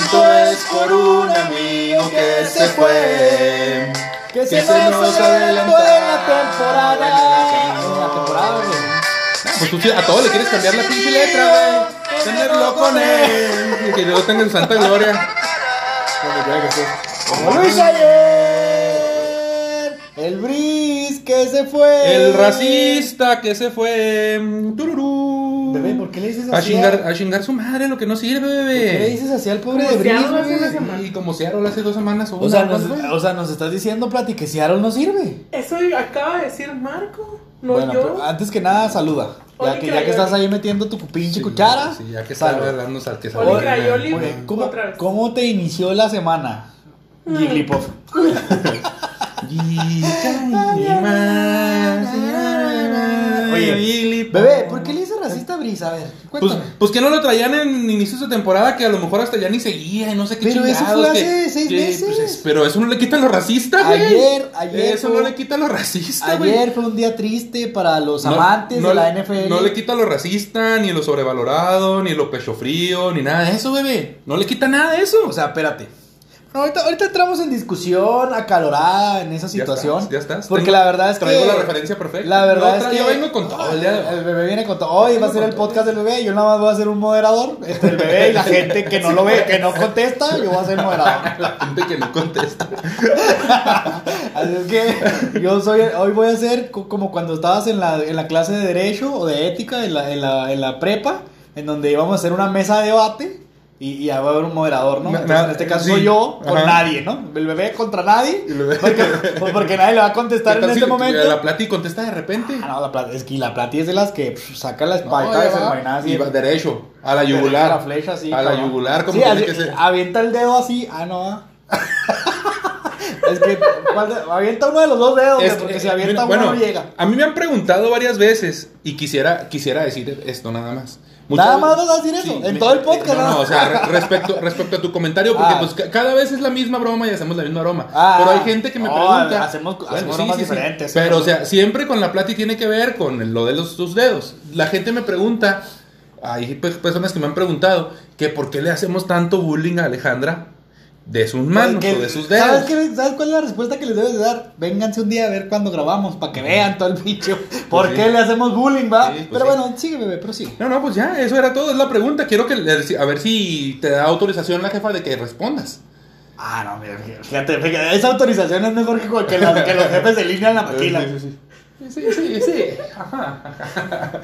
llanto es por un amigo que se fue. Que se, nos adelantó en la temporada. En la temporada, güey. Pues tú sí, a todo le quieres cambiar la pinche letra, güey. Tenerlo con él. Y que Dios tenga en santa gloria. Que. Como Luis ayer. El Briz que se fue. El racista que se fue. Tururú. Bebé, ¿por qué le dices A así? chingar, a chingar su madre, lo que no sirve, ¿Por qué le bebé. dices así al pobre Como de si una güey? semana. Y como Seattle hace dos semanas o O sea, una, nos, o sea, nos estás diciendo, Plati, que Seattle no sirve. Eso acaba de decir Marco, no bueno, yo. antes que nada, saluda. Ya que, ya que estás ahí metiendo tu pinche Sí, cuchara. Sí, ya que está salud. hablando, sal que. Crayoli. Bien. ¿Cómo, Otra vez. ¿Cómo te inició la semana? Jigglypuff. Oye, Bebé, ¿por qué le a ver, Pues, cuéntame. pues que no lo traían en inicios de temporada, que a lo mejor hasta ya ni seguía y no sé qué Pero eso fue que- hace seis que, meses. pues, es- pero eso no le quita lo racista, güey. Ayer, ayer Eso fue- no le quita lo racista, güey. Ayer fue un día triste para los No- amantes no de la NFL. No le quita lo racista, ni lo sobrevalorado, ni lo pecho frío, ni nada de eso, bebé. No le quita nada de eso. O sea, espérate. No, ahorita, ahorita entramos en discusión acalorada en esa Ya situación. estás, ya estás. Porque Tengo- la verdad es que. traigo la referencia perfecta. La verdad es que. yo vengo con todo el bebé viene con todo. Hoy va a ser el podcast del bebé. Yo nada más voy a ser un moderador. Entre el bebé y la gente que no lo ve, que no contesta, yo voy a ser moderador. La gente que no contesta. Así es que yo soy, hoy voy a ser co- como cuando estabas en la, en la clase de Derecho o de Ética en la, en la, en la prepa, en donde íbamos a hacer una mesa de debate y, y ya va a haber un moderador, ¿no? Entonces, en este caso sí. soy yo con Ajá. nadie, ¿no? El bebé contra nadie. Bebé- Porque, pues, porque nadie le va a contestar ¿Qué en este si momento. La plata y contesta de repente. Ah, no, la plata, es que la plati es de las que pff, saca la No, espada ya y. Y va derecho, a la Derecho yugular. a la flecha, sí, A la cabrón. yugular, como Sí, así, que ser. Avienta el dedo así. Ah, no. ah. es que ¿cuál de- avienta uno de los dos dedos, Es porque que, si avienta mira, uno bueno, no llega. A mí me han preguntado varias veces y quisiera, quisiera decir esto nada más. Nada más vas a decir eso, en todo el podcast, No, ¿no? no, o sea, re- respecto, respecto a tu comentario, porque Ah. pues ca- cada vez es la misma broma y hacemos la misma broma. Ah, pero hay gente que me pregunta. hacemos- hacemos bromas diferentes, Pero, o sea, siempre con la plata y tiene que ver con lo de los tus dedos. La gente me pregunta, hay pe- personas que me han preguntado que por qué le hacemos tanto bullying a Alejandra de sus manos Que- o de sus dedos. ¿sabes, qué- ¿Sabes cuál es la respuesta que les debes de dar? Vénganse un día a ver cuando grabamos, para que vean todo el bicho. ¿Por sí. qué le hacemos bullying, va? Sí, pues Pero sí. bueno, sigue, bebé, pero sí. No, no, pues ya, eso era todo, es la pregunta. Quiero que a ver si te da autorización la jefa de que respondas. Ah, no, mira, fíjate, fíjate, esa autorización es mejor que, que, las- que los jefes se alinean la maquila. Sí, sí, sí, sí. Ajá.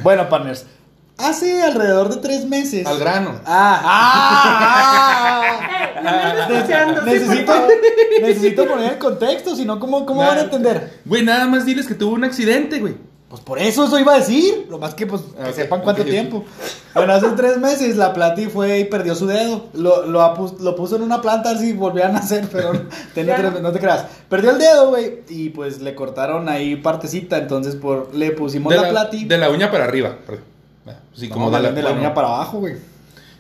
Bueno, partners, hace alrededor de tres meses. Al grano. Ah, ah, ah, no me andes deseando, sí, necesito, necesito poner el contexto, si no, ¿cómo, cómo van a entender? Güey, nada más diles que tuvo un accidente, güey. Pues por eso eso iba a decir. Lo más que pues que sepan cuánto tiempo. Bueno, hace tres meses la Plati fue y perdió su dedo. Lo, lo, lo puso en una planta a ver si volvían a hacer, pero no, ten- no te, no te creas. Perdió el dedo, güey. Y pues le cortaron ahí partecita. Entonces por, le pusimos De la, la, Plati. de la uña para arriba. perdón. Sí, No, como de la, de la bueno, uña para abajo, güey.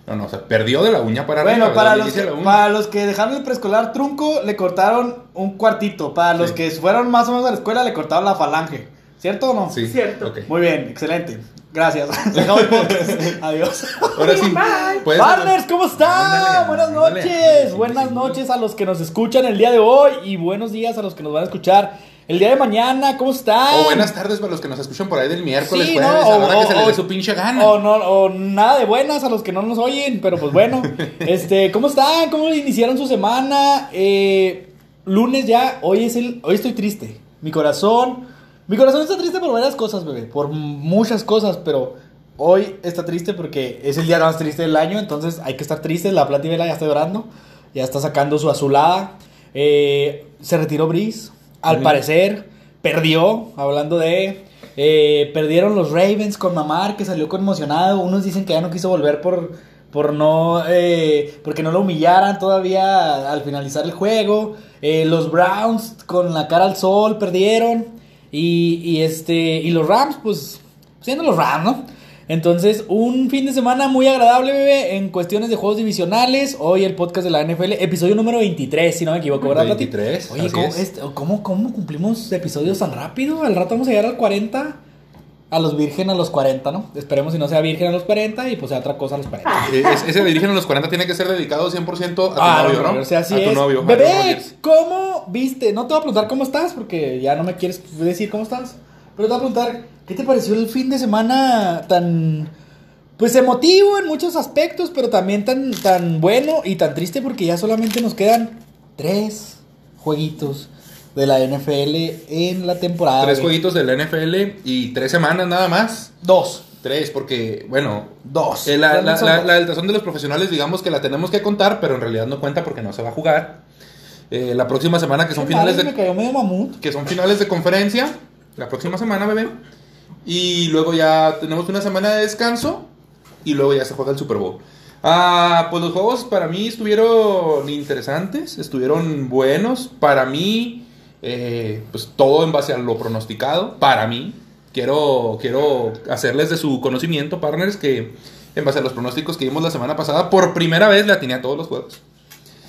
No, no, o sea, perdió de la uña para arriba. Bueno, para los, que, para los que dejaron el preescolar trunco, le cortaron un cuartito. Para los Sí. que fueron más o menos a la escuela, le cortaron la falange. ¿Cierto o no? Sí, Cierto. Muy bien, excelente. Gracias. Adiós. Ahora sí. Bye. Partners, ¿cómo están? Buenas noches. buenas noches a los que nos escuchan el día de hoy y buenos días a los que nos van a escuchar el día de mañana. ¿Cómo están? O buenas tardes para los que nos escuchan por ahí del miércoles, Sí, jueves, ¿no? a la O- hora que se les dé su pinche gana. O, no, o nada de buenas a los que no nos oyen, pero pues bueno. este, ¿Cómo están? ¿Cómo iniciaron su semana? Eh, lunes ya, hoy es el, hoy estoy triste. Mi corazón, mi corazón está triste por varias cosas, bebé, por muchas cosas, pero hoy está triste porque es el día más triste del año, entonces hay que estar tristes. La Plata y Vela ya está llorando, ya está sacando su azulada. Eh, se retiró Brice, al parecer perdió, hablando de eh, perdieron los Ravens con Mamar, que salió conmocionado. Unos dicen que ya no quiso volver por, por no, eh, porque no lo humillaran todavía al finalizar el juego. Eh, los Browns con la cara al sol perdieron. Y, y este, y los Rams, pues, siendo los Rams, ¿no? Entonces, un fin de semana muy agradable, bebé, en cuestiones de juegos divisionales. Hoy el podcast de la NFL, episodio número 23, si no me equivoco, ¿verdad, Plati? 23, Oye, ¿cómo, es. este- cómo, cómo cumplimos episodios tan rápido? Al rato vamos a llegar al 40. a los virgen a los 40, ¿no? Esperemos si no sea virgen a los 40 y pues sea otra cosa a los 40. Eh, es- ese virgen a los 40 tiene que ser dedicado 100% a tu Ah, novio, no. O sea, así a tu es. novio. Bebé. ¿cómo viste? No te voy a preguntar cómo estás porque ya no me quieres decir cómo estás. Pero te voy a preguntar, ¿qué te pareció el fin de semana tan... Pues emotivo en muchos aspectos, pero también tan, tan bueno y tan triste porque ya solamente nos quedan tres jueguitos de la NFL en la temporada. Tres güey. jueguitos de la NFL y tres semanas nada más. Dos. Tres, porque, bueno, Dos. eh, la, la, la, del tazón de los profesionales, digamos que la tenemos que contar, pero en realidad no cuenta porque no se va a jugar. Eh, la próxima semana, que son Qué finales madre, de, Me cayó medio mamut. que son finales de conferencia, la próxima semana, bebé. Y luego ya tenemos una semana de descanso y luego ya se juega el Super Bowl. Ah, pues los juegos para mí estuvieron interesantes, estuvieron buenos. Para mí, eh, pues todo en base a lo pronosticado. Para mí, quiero, quiero hacerles de su conocimiento, partners, que en base a los pronósticos que dimos la semana pasada, por primera vez le atiné a todos los juegos.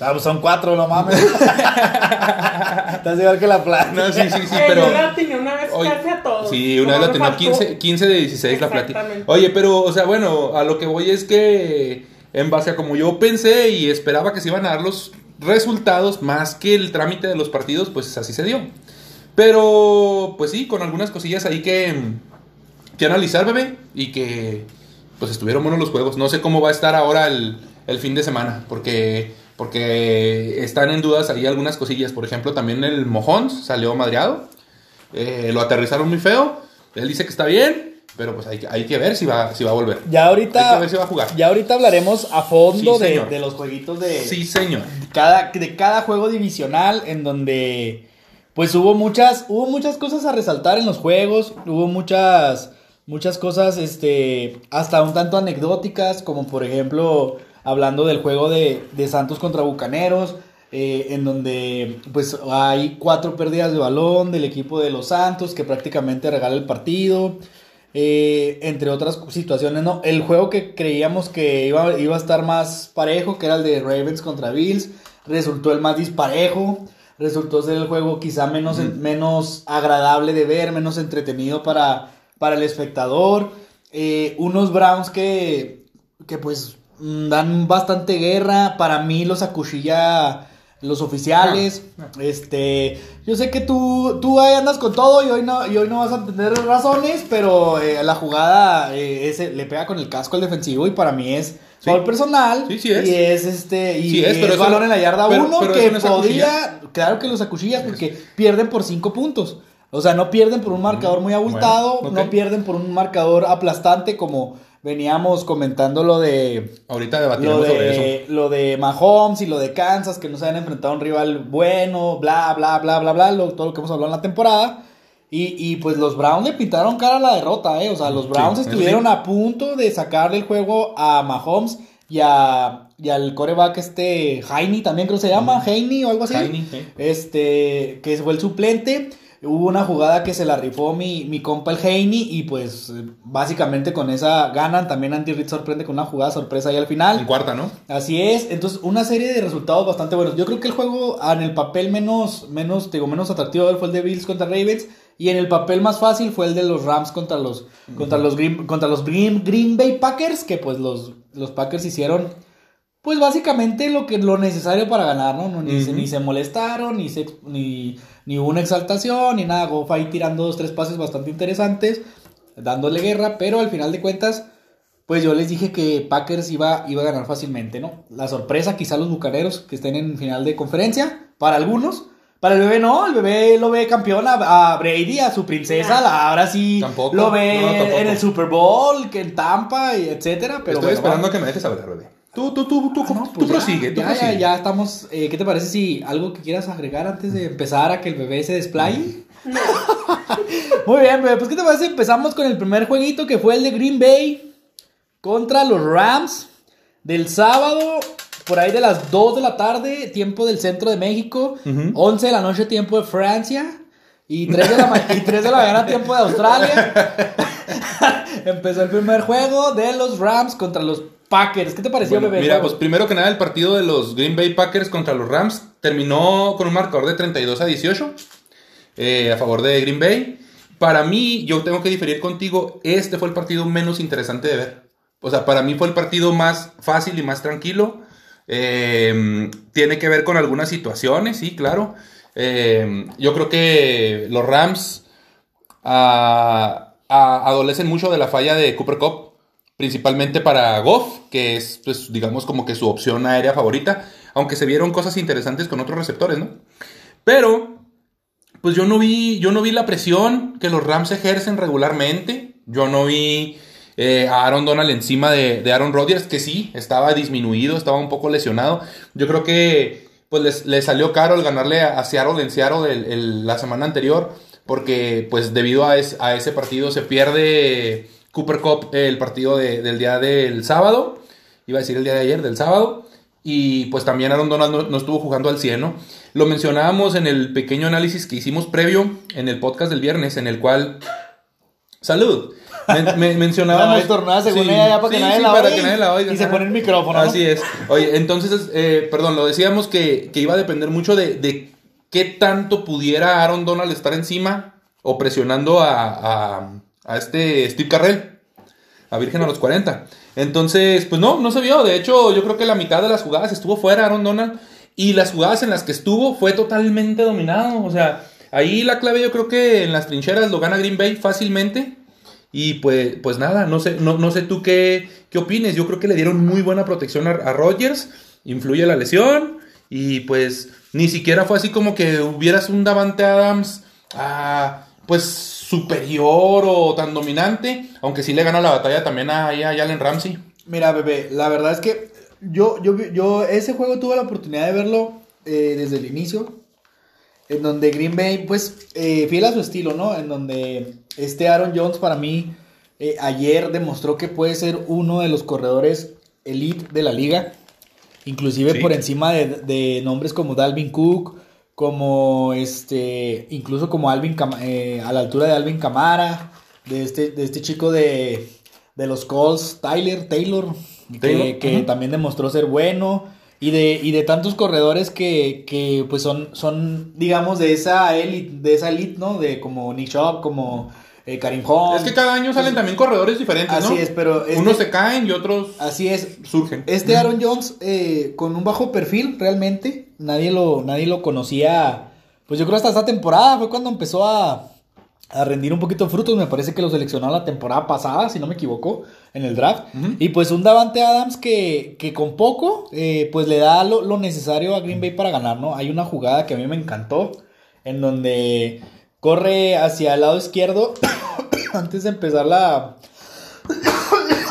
Ah, pues son cuatro, no mames. Estás igual que la plata. No, sí, sí, sí, Eh, pero... Yo la atiné una vez Oye, casi a todos. Sí, una vez la tenía faltó- 15, 15 de 16 la plática. Exactamente. Oye, pero, o sea, bueno, a lo que voy es que en base a como yo pensé y esperaba que se iban a dar los resultados más que el trámite de los partidos, pues así se dio. Pero, pues sí, con algunas cosillas ahí que, que analizar, bebé, y que pues estuvieron buenos los juegos. No sé cómo va a estar ahora el, el fin de semana, porque, porque están en dudas ahí algunas cosillas. Por ejemplo, también el Mojons salió madreado. Eh, lo aterrizaron muy feo. Él dice que está bien, pero pues hay, que- hay que ver si va, si va a volver. Ya ahorita. Hay que ver si va a jugar. Ya ahorita hablaremos a fondo Sí, de, de los jueguitos de Sí, señor. cada, de cada juego divisional en donde pues hubo muchas, hubo muchas cosas a resaltar en los juegos, hubo muchas, muchas cosas, este, hasta un tanto anecdóticas, como por ejemplo, hablando del juego de, de Santos contra Bucaneros, eh, en donde pues hay cuatro pérdidas de balón del equipo de los Santos, que prácticamente regala el partido. Eh, entre otras situaciones, ¿no? El juego que creíamos que iba, iba a estar más parejo, que era el de Ravens contra Bills, resultó el más disparejo. Resultó ser el juego quizá menos, menos agradable de ver, menos entretenido para, para el espectador. Eh, unos Browns que, que pues dan bastante guerra. Para mí los acuchilla los oficiales. Este, yo sé que tú, tú ahí andas con todo y hoy no, y hoy no vas a tener razones, pero eh, la jugada eh, ese, le pega con el casco al defensivo y para mí es Sí. foul personal. Sí, sí es. Y es este, y es, pero es eso no- en la yarda pero- 1 pero que podría, claro que los acuchillas porque pierden por 5 puntos. O sea, no pierden por un marcador muy abultado, bueno, no pierden por un marcador aplastante como veníamos comentando lo de Ahorita lo debatiremos sobre eso. de, lo de Mahomes y lo de Kansas, que no se han enfrentado a un rival bueno, bla, bla, bla, bla, bla, lo- todo lo que hemos hablado en la temporada. Y, y pues los Browns le pintaron cara a la derrota, ¿eh? O sea, los Browns Sí, estuvieron sí. a punto de sacarle el juego a Mahomes y, a, y al coreback este, Heine, también creo que se llama, Heine o algo así. Heine, sí. Este, que fue el suplente. Hubo una jugada que se la rifó mi, mi compa el Heine y pues básicamente con esa ganan. También Andy Reid sorprende con una jugada sorpresa ahí al final. En cuarta, ¿no? Así es, entonces una serie de resultados bastante buenos. Yo creo que el juego en el papel menos, menos, digo, menos atractivo fue el de Bills contra Ravens y en el papel más fácil fue el de los Rams contra los, contra los Green, contra los Green, Green Bay Packers, que pues los, los Packers hicieron pues básicamente lo que lo necesario para ganar, ¿no? No, ni, se, Ujú. ni se molestaron, ni, se, ni, ni hubo una exaltación, ni nada. Goff ahí tirando dos, tres pases bastante interesantes, dándole guerra, pero al final de cuentas, pues yo les dije que Packers iba, iba a ganar fácilmente, ¿no? La sorpresa, quizá los bucaneros que estén en final de conferencia, para algunos. Para el bebé no, el bebé lo ve campeón a, a Brady, a su princesa, la, ahora sí Tampoco, lo ve no, tampoco. en el Super Bowl, que en Tampa, y etcétera. Pero Estoy bueno, esperando vamos. a que me dejes hablar, bebé. Tú, tú, tú, tú, Ah, no, tú pues ya, prosigue, tú ya, ya, prosigue. ya estamos. eh, ¿Qué te parece si algo que quieras agregar antes de empezar a que el bebé se desplaye? Muy bien, bebé. Pues, ¿qué te parece? Empezamos con el primer jueguito que fue el de Green Bay contra los Rams del sábado. Por ahí de las 2 de la tarde, tiempo del centro de México. 11 de la noche, tiempo de Francia. Y 3 de la, ma- y 3 de la mañana, tiempo de Australia. Empezó el primer juego de los Rams contra los Packers. ¿Qué te pareció, Bueno, bebé? mira, pues primero que nada, el partido de los Green Bay Packers contra los Rams terminó con un marcador de 32 a 18 eh, a favor de Green Bay. para mí, yo tengo que diferir contigo, este fue el partido menos interesante de ver. O sea, para mí fue el partido más fácil y más tranquilo. Eh, tiene que ver con algunas situaciones, sí, claro. Eh, yo creo que los Rams ah, ah, adolecen mucho de la falla de Cooper Cup, principalmente para Goff, que es, pues, digamos, como que su opción aérea favorita, aunque se vieron cosas interesantes con otros receptores, ¿no? Pero, pues yo no vi, yo no vi la presión que los Rams ejercen regularmente. Yo no vi eh, a Aaron Donald encima de, Aaron Rodgers, que sí, estaba disminuido, estaba un poco lesionado. Yo creo que pues les, salió caro el ganarle a, Seattle en Seattle la semana anterior, porque pues debido a, ese partido se pierde Cooper Cup el partido del día del sábado, iba a decir el día de ayer, del sábado, y pues también Aaron Donald no, estuvo jugando al 100, ¿no? Lo mencionábamos en el pequeño análisis que hicimos previo en el podcast del viernes, en el cual... ¡Salud! mencionábamos. según ella, para, que, nadie la oiga. Y se pone el micrófono. Así es. Oye, entonces, eh, perdón, lo decíamos que, iba a depender mucho de, qué tanto pudiera Aaron Donald estar encima o presionando a, a, este Steve Carrell, a Virgen a los 40. Entonces, pues no, no se vio. De hecho, yo creo que la mitad de las jugadas estuvo fuera Aaron Donald. Y las jugadas en las que estuvo fue totalmente dominado. O sea, ahí la clave yo creo que en las trincheras lo gana Green Bay fácilmente. Y pues, pues nada, no sé, no, no sé tú qué, qué opines. Yo creo que le dieron muy buena protección a, a Rodgers. Influye la lesión. Y pues ni siquiera fue así como que hubieras un Davante Adams ah, pues superior o tan dominante. Aunque sí le gana la batalla también a, a Allen Ramsey. Mira, bebé, la verdad es que yo, yo, yo ese juego tuve la oportunidad de verlo eh, desde el inicio en donde Green Bay, pues, eh, fiel a su estilo, ¿no? En donde este Aaron Jones para mí eh, ayer demostró que puede ser uno de los corredores elite de la liga, inclusive por encima de, nombres como Dalvin Cook, como este, incluso como Alvin, eh, a la altura de Alvin Camara, de este, de este chico de, de los Colts, Tyler, Taylor, que, también demostró ser bueno. Y de, y de tantos corredores que, que pues son, son, digamos, de esa elite, de esa elite, ¿no? De como Nick Shop, como eh, Karim Hunt. Es que cada año salen también corredores diferentes, así es, pero... Este Unos se caen y otros así es. surgen. Este Aaron Jones, eh, con un bajo perfil, realmente, nadie lo, nadie lo conocía, pues yo creo hasta esta temporada fue cuando empezó a a rendir un poquito frutos. Me parece que lo seleccionó la temporada pasada, si no me equivoco, en el draft. Y pues un Davante Adams que, que con poco, eh, pues le da lo, lo, necesario a Green Bay para ganar, ¿no? Hay una jugada que a mí me encantó, en donde corre hacia el lado izquierdo antes de empezar la,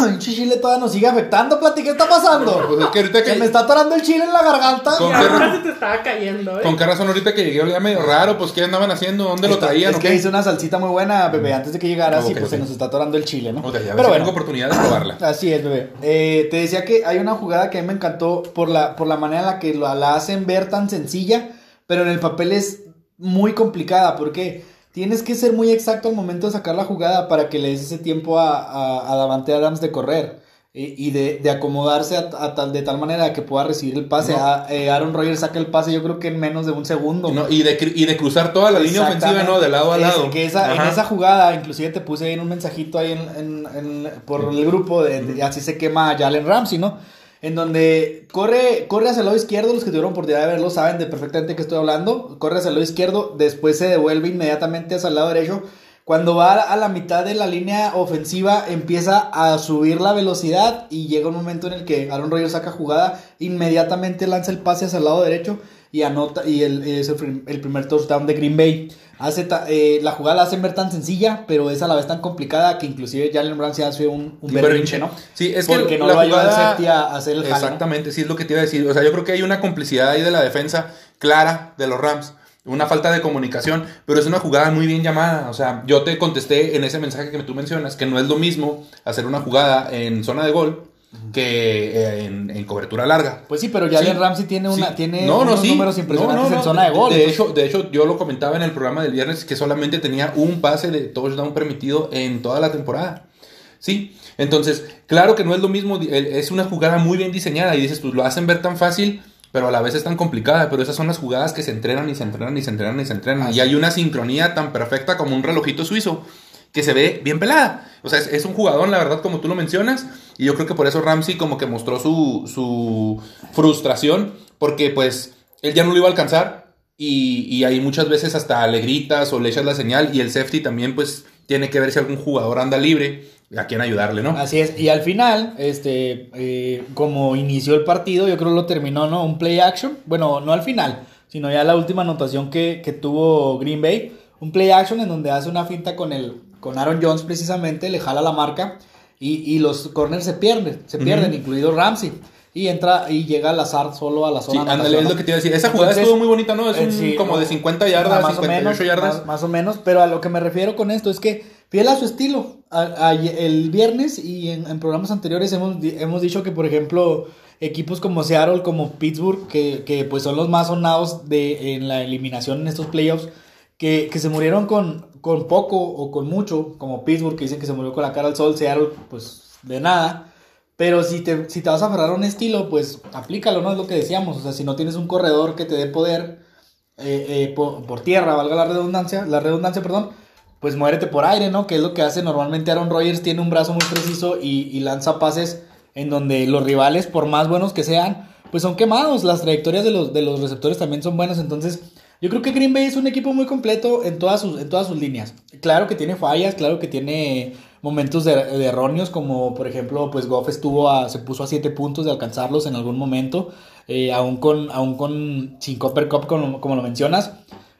el chile todavía nos sigue afectando, Plati, ¿qué está pasando? Pues que que... me está atorando el chile en la garganta. ¿Con qué te estaba cayendo, ¿eh? ¿Con qué razón ahorita que llegué olía medio raro? Pues, ¿qué andaban haciendo? ¿Dónde lo traían? Es que hice una salsita muy buena, bebé, antes de que llegaras y pues se nos está atorando el chile, ¿no? Pero bueno. oportunidad de probarla. Así es, bebé. Eh, te decía que hay una jugada que a mí me encantó por la, por la manera en la que la hacen ver tan sencilla, pero en el papel es muy complicada, porque tienes que ser muy exacto al momento de sacar la jugada para que le des ese tiempo a, a, Davante Adams de correr y, de, acomodarse a, tal, de tal manera que pueda recibir el pase. Eh, Aaron Rodgers saca el pase yo creo que en menos de un segundo. y, de, y de cruzar toda la línea ofensiva, ¿no? De lado a lado. que esa, en esa jugada, inclusive te puse ahí en un mensajito ahí en, por el grupo, de, así se quema Jalen Ramsey, ¿no? En donde corre, corre hacia el lado izquierdo, los que tuvieron oportunidad de verlo saben de perfectamente qué estoy hablando, corre hacia el lado izquierdo, después se devuelve inmediatamente hacia el lado derecho, cuando va a la mitad de la línea ofensiva empieza a subir la velocidad y llega un momento en el que Aaron Rodgers saca jugada, inmediatamente lanza el pase hacia el lado derecho y anota y el, es el, primer touchdown de Green Bay. Hace eh, la jugada la hacen ver tan sencilla, pero es a la vez tan complicada que inclusive Jalen Brown se hace un, un berrinche, ¿no? Sí, es Porque no lo ayuda a hacer el Exactamente, sí es lo que te iba a decir. O sea, yo creo que hay una complicidad ahí de la defensa clara de los Rams. Una falta de comunicación, pero es una jugada muy bien llamada. O sea, yo te contesté en ese mensaje que tú mencionas que no es lo mismo hacer una jugada en zona de gol que eh, en, cobertura larga. Pues sí, pero Jalen Ramsey tiene, una, tiene unos números impresionantes en zona de gol. De hecho, de hecho, yo lo comentaba en el programa del viernes que solamente tenía un pase de touchdown permitido en toda la temporada. Sí, entonces, claro que no es lo mismo, es una jugada muy bien diseñada y dices, pues lo hacen ver tan fácil pero a la vez es tan complicada, pero esas son las jugadas que se entrenan y se entrenan y se entrenan y se entrenan. Y hay una sincronía tan perfecta como un relojito suizo que se ve bien pelada. O sea, es, un jugador, la verdad, como tú lo mencionas, y yo creo que por eso Ramsey como que mostró su, su frustración, porque pues él ya no lo iba a alcanzar, y, y ahí muchas veces hasta le gritas o le echas la señal, y el safety también pues tiene que ver si algún jugador anda libre, a quién ayudarle, ¿no? Así es, y al final, este, eh, como inició el partido, yo creo lo terminó, ¿no? Un play action, bueno, no al final, sino ya la última anotación que, que tuvo Green Bay, un play action en donde hace una finta con el, con Aaron Jones precisamente, le jala la marca y, y los corners se pierden, se pierden, incluido Ramsey. Y entra y llega Lazard solo a la zona. ándale, es lo que te iba a decir. Esa jugada Entonces, estuvo muy bonita, ¿no? Es eh, un, sí, como de o- 50 yardas, más o 58 menos, yardas. Más, más o menos, pero a lo que me refiero con esto es que fiel a su estilo. A- a- el viernes y en, en programas anteriores hemos, hemos dicho que, por ejemplo, equipos como Seattle, como Pittsburgh, que, que pues son los más sonados de, en la eliminación en estos playoffs, que, que se murieron con, con poco o con mucho, como Pittsburgh, que dicen que se murió con la cara al sol, Seattle, pues de nada. Pero si te, si te vas a aferrar a un estilo, pues aplícalo, ¿no? Es lo que decíamos. O sea, si no tienes un corredor que te dé poder eh, eh, por, por tierra, valga la redundancia, la redundancia, perdón, pues muérete por aire, ¿no? Que es lo que hace normalmente Aaron Rodgers, tiene un brazo muy preciso y, y lanza pases en donde los rivales, por más buenos que sean, pues son quemados. Las trayectorias de los, de los receptores también son buenas, entonces yo creo que Green Bay es un equipo muy completo en todas sus, en todas sus líneas. Claro que tiene fallas, claro que tiene momentos de, de erróneos, como por ejemplo, pues Goff estuvo se puso a 7 puntos de alcanzarlos en algún momento, eh, aún con, aún con sin Copper Cup, como, como lo mencionas.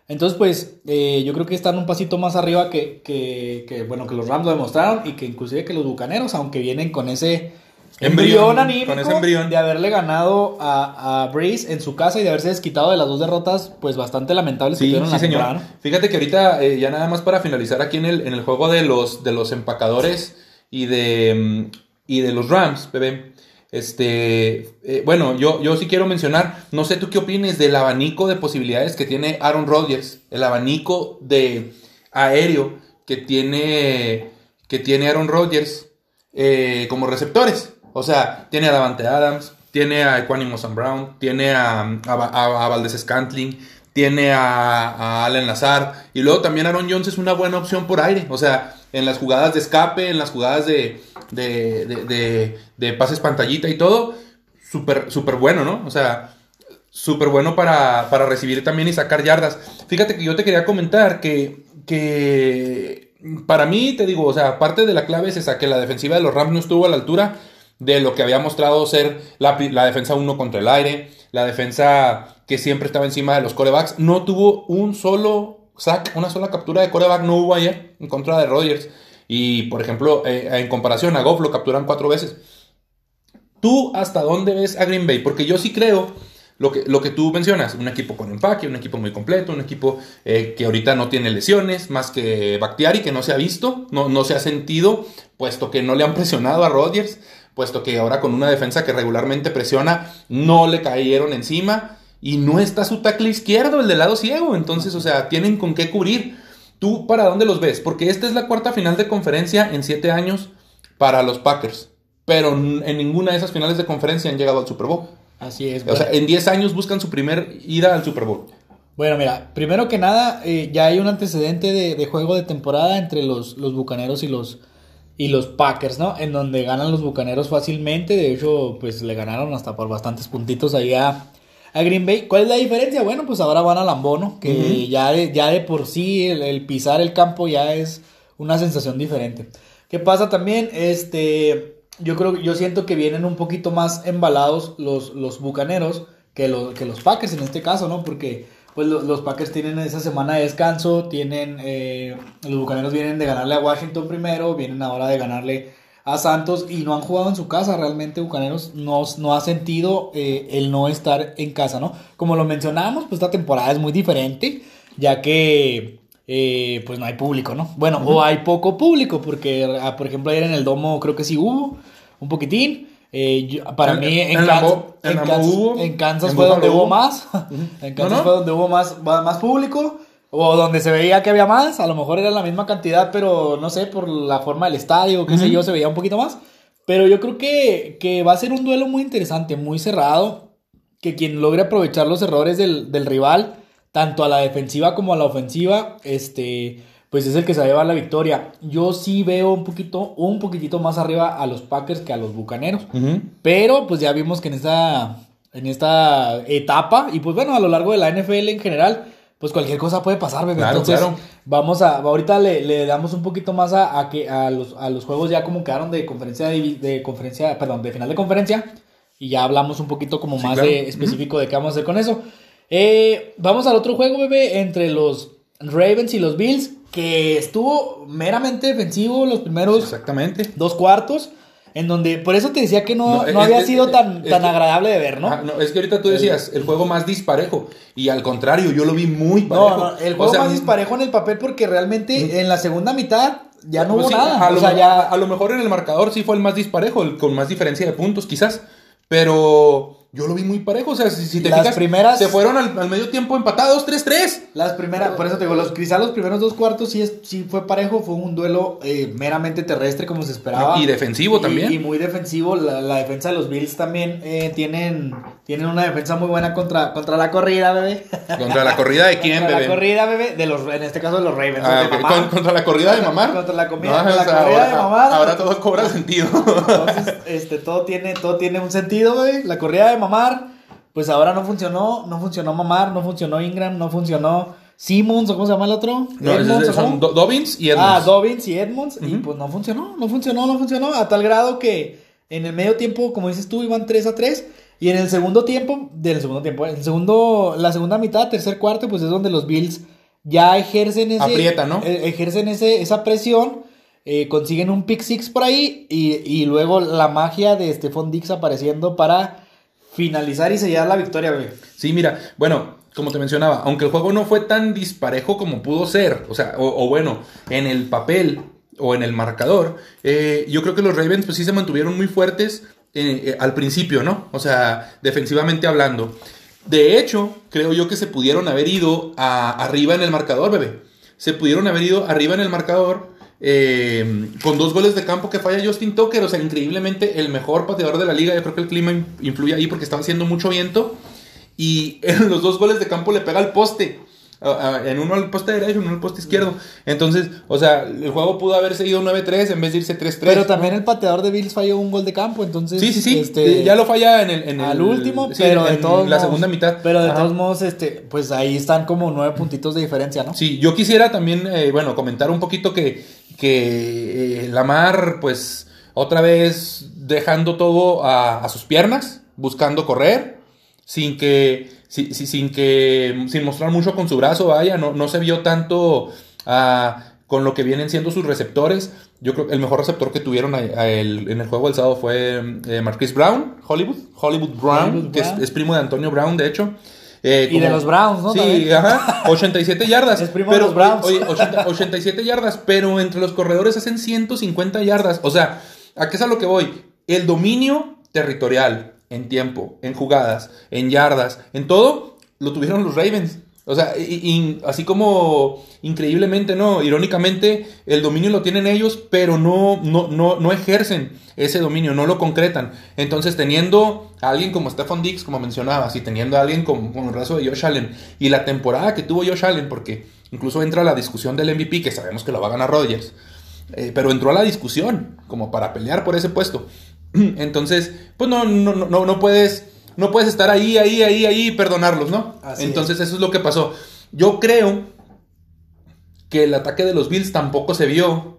Entonces, pues, eh, yo creo que están un pasito más arriba que, que, que, bueno, que los Rams lo demostraron y que inclusive que los Bucaneros, aunque vienen con ese Embrión, anímico con ese embrión. de haberle ganado a, a Breeze en su casa y de haberse desquitado de las dos derrotas, pues bastante lamentables que Sí, tuvieron sí, la señor. Fíjate que ahorita, eh, ya nada más para finalizar aquí en el, en el juego de los, de los empacadores y de, mm, y de los Rams, bebé. Este, eh, bueno, yo, yo sí quiero mencionar, no sé tú qué opines del abanico de posibilidades que tiene Aaron Rodgers, el abanico de aéreo que tiene, que tiene Aaron Rodgers eh, como receptores. O sea, tiene a Davante Adams, tiene a Equanimous and Brown, tiene a, a, Valdez Scantling, tiene a, Allen Lazar, y luego también Aaron Jones es una buena opción por aire. O sea, en las jugadas de escape, en las jugadas de, de, de, de- pases pantallita y todo, súper súper bueno, ¿no? O sea, súper bueno para, para recibir también y sacar yardas. Fíjate que yo te quería comentar que, que para mí, te digo, o sea, parte de la clave es esa, que la defensiva de los Rams no estuvo a la altura de lo que había mostrado ser la, la defensa uno contra el aire, la defensa que siempre estaba encima de los corebacks. No tuvo un solo sack, una sola captura de coreback, no hubo ayer en contra de Rodgers. Y, por ejemplo, eh, en comparación a Goff lo capturan cuatro veces. ¿Tú hasta dónde ves a Green Bay? Porque yo sí creo lo que, lo que tú mencionas, un equipo con empaque, un equipo muy completo, un equipo eh, que ahorita no tiene lesiones, más que Bakhtiari, que no se ha visto, no, no se ha sentido, puesto que no le han presionado a Rodgers, puesto que ahora con una defensa que regularmente presiona, no le cayeron encima, y no está su tackle izquierdo, el del lado ciego, entonces, o sea, tienen con qué cubrir. ¿Tú para dónde los ves? Porque esta es la cuarta final de conferencia en siete años para los Packers, pero en ninguna de esas finales de conferencia han llegado al Super Bowl. Así es. O sea, en 10 años buscan su primer ida al Super Bowl. Bueno, mira, primero que nada, eh, ya hay un antecedente de, de juego de temporada entre los, los bucaneros y los, y los Packers, ¿no? En donde ganan los bucaneros fácilmente. De hecho, pues le ganaron hasta por bastantes puntitos ahí a, Green Bay. ¿Cuál es la diferencia? Bueno, pues ahora van a Lambono, que ya, de, ya de por sí el, el pisar el campo ya es una sensación diferente. ¿Qué pasa también? Este. Yo creo, yo siento que vienen un poquito más embalados los, los bucaneros que, los que los Packers en este caso, ¿no? Porque pues lo- los, Packers tienen esa semana de descanso, tienen eh, los bucaneros vienen de ganarle a Washington primero, vienen ahora de ganarle a Santos y no han jugado en su casa. Realmente Bucaneros no, no ha sentido eh, el no estar en casa, ¿no? Como lo mencionábamos, pues esta temporada es muy diferente, ya que eh, pues no hay público, ¿no? Bueno, o hay poco público, porque ah, por ejemplo ayer en el Domo creo que sí hubo un poquitín. Eh, yo- para En- mí en, en Kansas, en Kansas- hubo, en Kansas fue donde hubo hubo. más. en Kansas no? fue donde hubo más, más público. O donde se veía que había más, a lo mejor era la misma cantidad, pero no sé, por la forma del estadio, qué sé yo, se veía un poquito más. Pero yo creo que, que va a ser un duelo muy interesante, muy cerrado. que quien logre aprovechar los errores del, del rival, tanto a la defensiva como a la ofensiva, este, pues es el que se va a llevar la victoria. Yo sí veo un poquito, un poquitito más arriba a los Packers que a los Bucaneros. Pero pues ya vimos que en esta, en esta etapa, y pues bueno, a lo largo de la NFL en general, pues cualquier cosa puede pasar, bebé. Claro, Entonces, claro. vamos a, ahorita le, le damos un poquito más a, a que a los, a los juegos ya como quedaron de conferencia de, de conferencia, perdón, de final de conferencia. Y ya hablamos un poquito como Sí, más claro. de específico de qué vamos a hacer con eso. Eh, vamos al otro juego, bebé, entre los Ravens y los Bills, que estuvo meramente defensivo los primeros Exactamente. dos cuartos, en donde, por eso te decía que no, No, había sido tan, tan que- agradable de ver, ¿no? Ah, no, es que ahorita tú decías, el juego más disparejo. Y al contrario, yo lo vi muy parejo. No, no, el O juego sea, más disparejo en el papel porque realmente en la segunda mitad ya no pues hubo sí, nada. A o sea, ya a lo mejor en el marcador sí fue el más disparejo, el con más diferencia de puntos, quizás. Pero yo lo vi muy parejo. O sea, si, si te Las fijas, primeras- se fueron al, al medio tiempo empatados 3-3. las primeras, por eso te digo, los, quizá los primeros dos cuartos sí, es, sí fue parejo, fue un duelo eh, meramente terrestre como se esperaba. Y defensivo también. Y muy defensivo, la, la defensa de los Bills también eh, tienen, tienen una defensa muy buena contra, contra la corrida, bebé. ¿Contra la corrida de quién, contra bebé? la corrida, bebé, de los, en este caso de los Ravens. Ah, de ok. mamá. ¿Con- ¿Contra la corrida de mamar? Contra la comida- No, la o sea, corrida ahora, de mamar. Ahora todo cobra sentido. Entonces, este, todo tiene, todo tiene un sentido, güey. La corrida de mamar, pues ahora no funcionó, no funcionó mamar, no funcionó Ingram, no funcionó Simmons, o cómo se llama el otro? No, Edmonds, es- Dobbins y Edmonds. Ah, Dobbins y Edmonds, y pues no funcionó, no funcionó, no funcionó, a tal grado que en el medio tiempo, como dices tú, iban 3 a 3, y en el segundo tiempo, del segundo tiempo, en el segundo, la segunda mitad, tercer cuarto, pues es donde los Bills ya ejercen ese... Aprieta, ¿no? eh, ejercen ese, esa presión, eh, consiguen un pick six por ahí, y, y luego la magia de Stephon Dix apareciendo para finalizar y sellar la victoria, güey. Sí, mira, bueno, como te mencionaba, aunque el juego no fue tan disparejo como pudo ser, o sea, o, bueno, en el papel o en el marcador, eh, yo creo que los Ravens pues sí se mantuvieron muy fuertes eh, eh, al principio, ¿no? O sea, defensivamente hablando. De hecho, creo yo que se pudieron haber ido arriba en el marcador, bebé. Se pudieron haber ido arriba en el marcador eh, con dos goles de campo que falla Justin Tucker. O sea, increíblemente el mejor pateador de la liga. Yo creo que el clima in- influye ahí porque estaba haciendo mucho viento. Y en los dos goles de campo le pega al poste. En uno al poste derecho, en uno al poste izquierdo. Entonces, o sea, el juego pudo haberse ido 9-3 en vez de irse 3-3. Pero también el pateador de Bills falló un gol de campo, entonces... Sí, sí, sí. este, Eh, ya lo falla en el. en al el- último, sí, pero de en todos la modos- segunda mitad. Pero de Ajá. todos modos, este, pues ahí están como nueve puntitos de diferencia, ¿no? Sí, yo quisiera también, eh, bueno, comentar un poquito que, que eh, Lamar, pues, otra vez dejando todo a, a sus piernas, buscando correr, sin que, si- si- sin que, sin mostrar mucho con su brazo, vaya, no, no se vio tanto ah, con lo que vienen siendo sus receptores. Yo creo que el mejor receptor que tuvieron a- a el- en el juego del sábado fue eh, Marquise Brown, Hollywood, Hollywood Brown, Hollywood que es, Brown. es primo de Antonio Brown, de hecho. Eh, Y de los Browns, ¿no? Sí, ajá, 87 yardas. Es primo de los Browns. Oye, 80 87 yardas, pero entre los corredores hacen 150 yardas. O sea, ¿a qué es a lo que voy? El dominio territorial en tiempo, en jugadas, en yardas, en todo, lo tuvieron los Ravens. O sea, así como increíblemente, ¿no? Irónicamente, el dominio lo tienen ellos, pero no, no, no, no ejercen ese dominio, no lo concretan. Entonces, teniendo a alguien como Stephon Dix, como mencionabas, y teniendo a alguien como, como el brazo de Josh Allen, y la temporada que tuvo Josh Allen, porque incluso entra la discusión del MVP, que sabemos que lo va a ganar Rodgers, eh, pero entró a la discusión como para pelear por ese puesto. Entonces, pues no, no, no, no puedes, no puedes estar ahí, ahí, ahí, ahí y perdonarlos, ¿no? Así Entonces, eso es lo que pasó. Yo creo que el ataque de los Bills tampoco se vio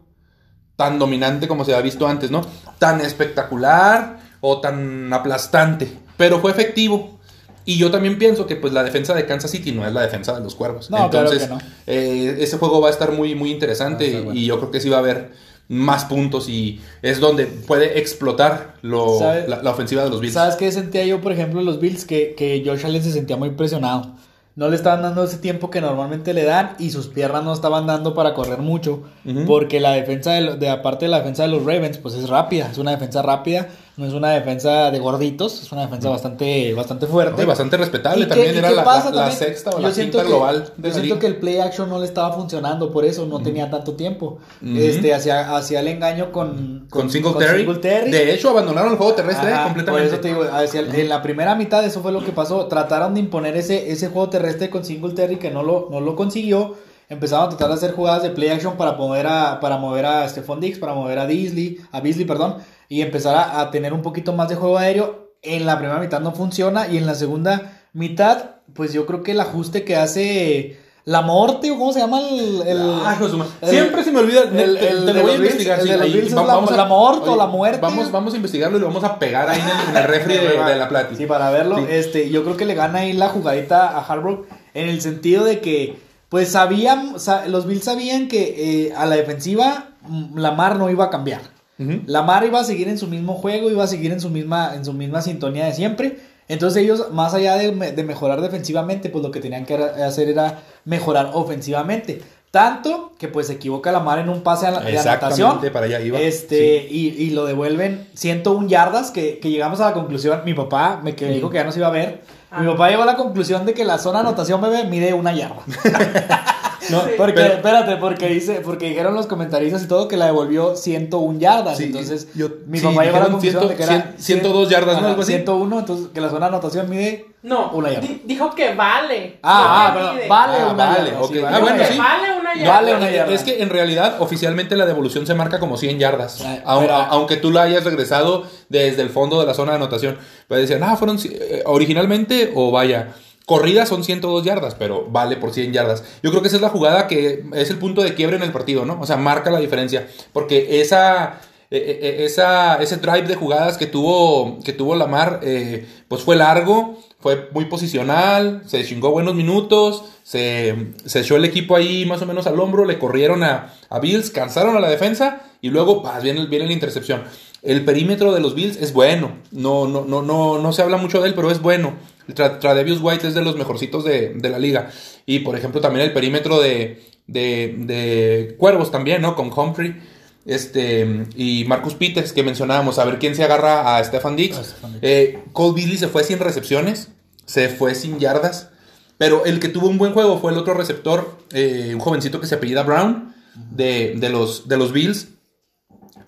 tan dominante como se había visto antes, ¿no? Tan espectacular o tan aplastante, pero fue efectivo. Y yo también pienso que pues la defensa de Kansas City no es la defensa de los Cuervos. No, claro Entonces, que no. eh, ese juego va a estar muy, muy interesante Va a estar bueno. y yo creo que sí va a haber más puntos y es donde puede explotar lo- ¿Sabe- la, la ofensiva de los Bills. ¿Sabes qué sentía yo, por ejemplo, los Bills? Que, que Josh Allen se sentía muy presionado. No le estaban dando ese tiempo que normalmente le dan y sus piernas no estaban dando para correr mucho. Porque la defensa, de, de aparte de la defensa de los Ravens, pues es rápida, es una defensa rápida. No es una defensa de gorditos, es una defensa bastante, bastante fuerte. No, y bastante respetable. ¿Y qué- También era la, la- la también? sexta o Yo la quinta que- global de Yo la siento liga. que el play action no le estaba funcionando, por eso no tenía tanto tiempo. Ujú. Este, hacía, hacía el engaño con, Con Singletary. Singletary. De hecho, abandonaron el juego terrestre Ajá, completamente. Por eso te digo, hacia el- en la primera mitad eso fue lo que pasó. Trataron de imponer ese, ese juego terrestre con Singletary que no lo, no lo consiguió. Empezaron a tratar de hacer jugadas de play action para mover a, para mover a Stephon Diggs, para mover a Beasley, a Beasley, perdón, y empezar a, a tener un poquito más de juego aéreo. En la primera mitad no funciona y en la segunda mitad, pues yo creo que el ajuste que hace la Morte, o cómo se llama el, el- Siempre se me olvida. el- te- te de lo voy a investigar. sí, ahí, va- la- vamos a- la muerte o oye, la muerte. Vamos, vamos a investigarlo y lo vamos a pegar ahí en el, refri de, de la plática. Sí, para verlo. Sí. Este, yo creo que le gana ahí la jugadita a Harbrook en el sentido de que, pues sabían, sa- los Bills sabían que eh, a la defensiva mm, Lamar no iba a cambiar. Ujú. Lamar iba a seguir en su mismo juego, iba a seguir en su misma, en su misma sintonía de siempre. Entonces ellos, más allá de, me- de mejorar defensivamente, pues lo que tenían que hacer era mejorar ofensivamente. Tanto que pues se equivoca Lamar en un pase a la, de Exactamente, anotación. para allá iba. Este, y, y lo devuelven 101 yardas, que, que llegamos a la conclusión, mi papá me que Sí. dijo que ya no se iba a ver. Ah. Mi papá llegó a la conclusión de que la zona de anotación bebé mide una yarda. No, Sí. Porque, pero- espérate, porque dice, porque dijeron los comentaristas y todo que la devolvió 101 yardas. Sí, entonces, yo- mi sí, papá llegó a la dijeron conclusión 100, de que era 100, 102 yardas, ¿no? Ajá, Algo así. 101, entonces que la zona de anotación mide No, una yarda. di- dijo que vale. Ah, ah, pero vale Ah, una vale, yarda. sí, Ah, vale bueno, sí. vale una yarda. Vale una yarda. Es que en realidad oficialmente la devolución se marca como 100 yardas. Ah, pero- aunque tú la hayas regresado desde el fondo de la zona de anotación. Pues decían, ah, fueron eh, originalmente o vaya. Corridas son 102 yardas, pero vale por 100 yardas. Yo creo que esa es la jugada que es el punto de quiebre en el partido, ¿no? O sea, marca la diferencia. Porque esa, eh, eh, esa, ese drive de jugadas que tuvo, que tuvo Lamar, eh, pues fue largo, fue muy posicional, se chingó buenos minutos, se, se echó el equipo ahí más o menos al hombro, le corrieron a, Bills, cansaron a la defensa y luego paz, viene, viene la intercepción. El perímetro de los Bills es bueno, no, no, no, no, no se habla mucho de él, pero es bueno. Tra- Tradevius White es de los mejorcitos de, de la liga. Y por ejemplo también el perímetro de, de, de Cuervos también, ¿no? Con Humphrey. Este, y Marcus Peters, que mencionábamos, a ver quién se agarra a Stefan Diggs. A Stefan Diggs. Eh, Cole Beasley se fue sin recepciones, se fue sin yardas, pero el que tuvo un buen juego fue el otro receptor, eh, un jovencito que se apellida Brown, de, de los, de los Bills,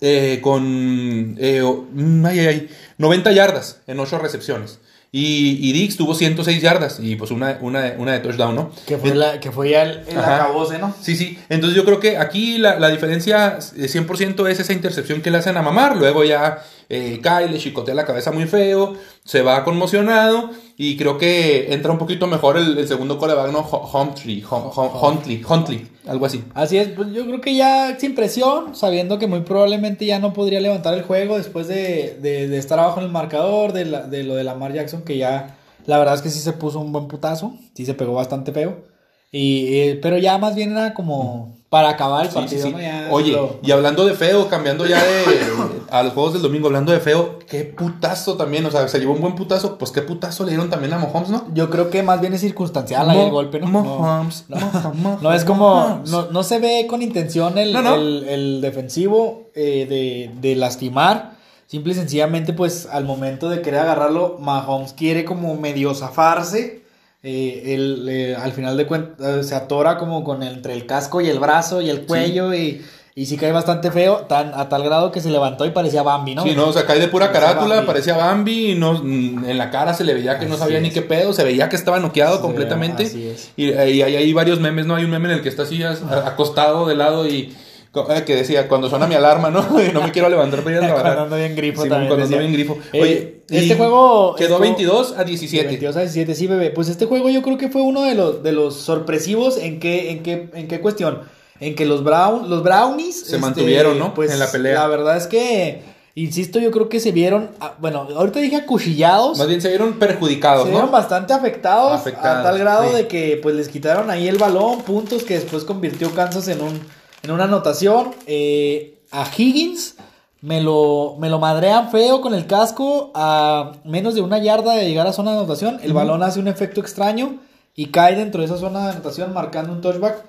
eh, con mm, ay, ay, ay, 90 yardas en 8 recepciones. Y, y Diggs tuvo 106 yardas y pues una, una, una de touchdown, ¿no? Que fue, la, que fue ya el, el acabose, ¿no? Sí, sí. Entonces yo creo que aquí la, la diferencia eh, 100% es esa intercepción que le hacen a mamar. Luego ya eh, cae, le chicotea la cabeza muy feo, se va conmocionado y creo que entra un poquito mejor el, el segundo coreback, ¿no? Hu- Huntley, Hun- Hun- Huntley, Huntley, algo así. Así es, pues yo creo que ya sin presión, sabiendo que muy probablemente ya no podría levantar el juego después de, de- de estar abajo en el marcador, de, la- de lo de Lamar Jackson, que ya la verdad es que sí se puso un buen putazo, sí se pegó bastante feo. Y, eh, pero ya más bien era como para acabar el Sí, sí, partido, sí. ¿no? Ya Oye, lo- y hablando de feo, cambiando ya de a los juegos del domingo, hablando de feo, qué putazo también, o sea, se llevó un buen putazo, pues qué putazo le dieron también a Mahomes, ¿no? yo creo que más bien es circunstancial ahí el golpe, ¿no? Mahomes, No, Mahomes, No es como, no, no se ve con intención el, No, no. el, el defensivo eh, de, de lastimar. Simple y sencillamente, pues al momento de querer agarrarlo, Mahomes quiere como medio zafarse. Eh, él, eh, al final de cuentas se atora como con el- entre el casco y el brazo y el cuello y, y sí cae bastante feo, tan, a tal grado que se levantó y parecía Bambi, ¿no? Sí, no, o sea, cae de pura Parecía carátula, Bambi. parecía Bambi, y no, mm, en la cara se le veía que no sabía ni qué pedo, se veía que estaba noqueado completamente. así es. Y, eh, y hay, hay varios memes, ¿no? Hay un meme en el que está así acostado de lado y eh, que decía, cuando suena mi alarma, ¿no? No me quiero levantar para ir a trabajar. Cuando ando bien grifo Sí, también Cuando ando bien grifo. Eh, Oye, este juego Quedó estuvo- 22 a De 17. 22 a 17, sí, bebé. Pues este juego yo creo que fue uno de los, de los sorpresivos. ¿En qué, en qué, en qué cuestión? En que los, Brown, los Brownies... este, Se mantuvieron, ¿no? Pues En la pelea. La verdad es que, insisto, yo creo que se vieron... ah, Bueno, ahorita dije acuchillados. Más bien se vieron perjudicados, Se ¿no? vieron bastante afectados, Afectados, a tal grado sí. de que pues les quitaron ahí el balón, puntos que después convirtió Kansas en un en una anotación. Eh, a Higgins me lo, me lo madrean feo con el casco a menos de una yarda de llegar a zona de anotación. El balón hace un efecto extraño y cae dentro de esa zona de anotación marcando un touchback.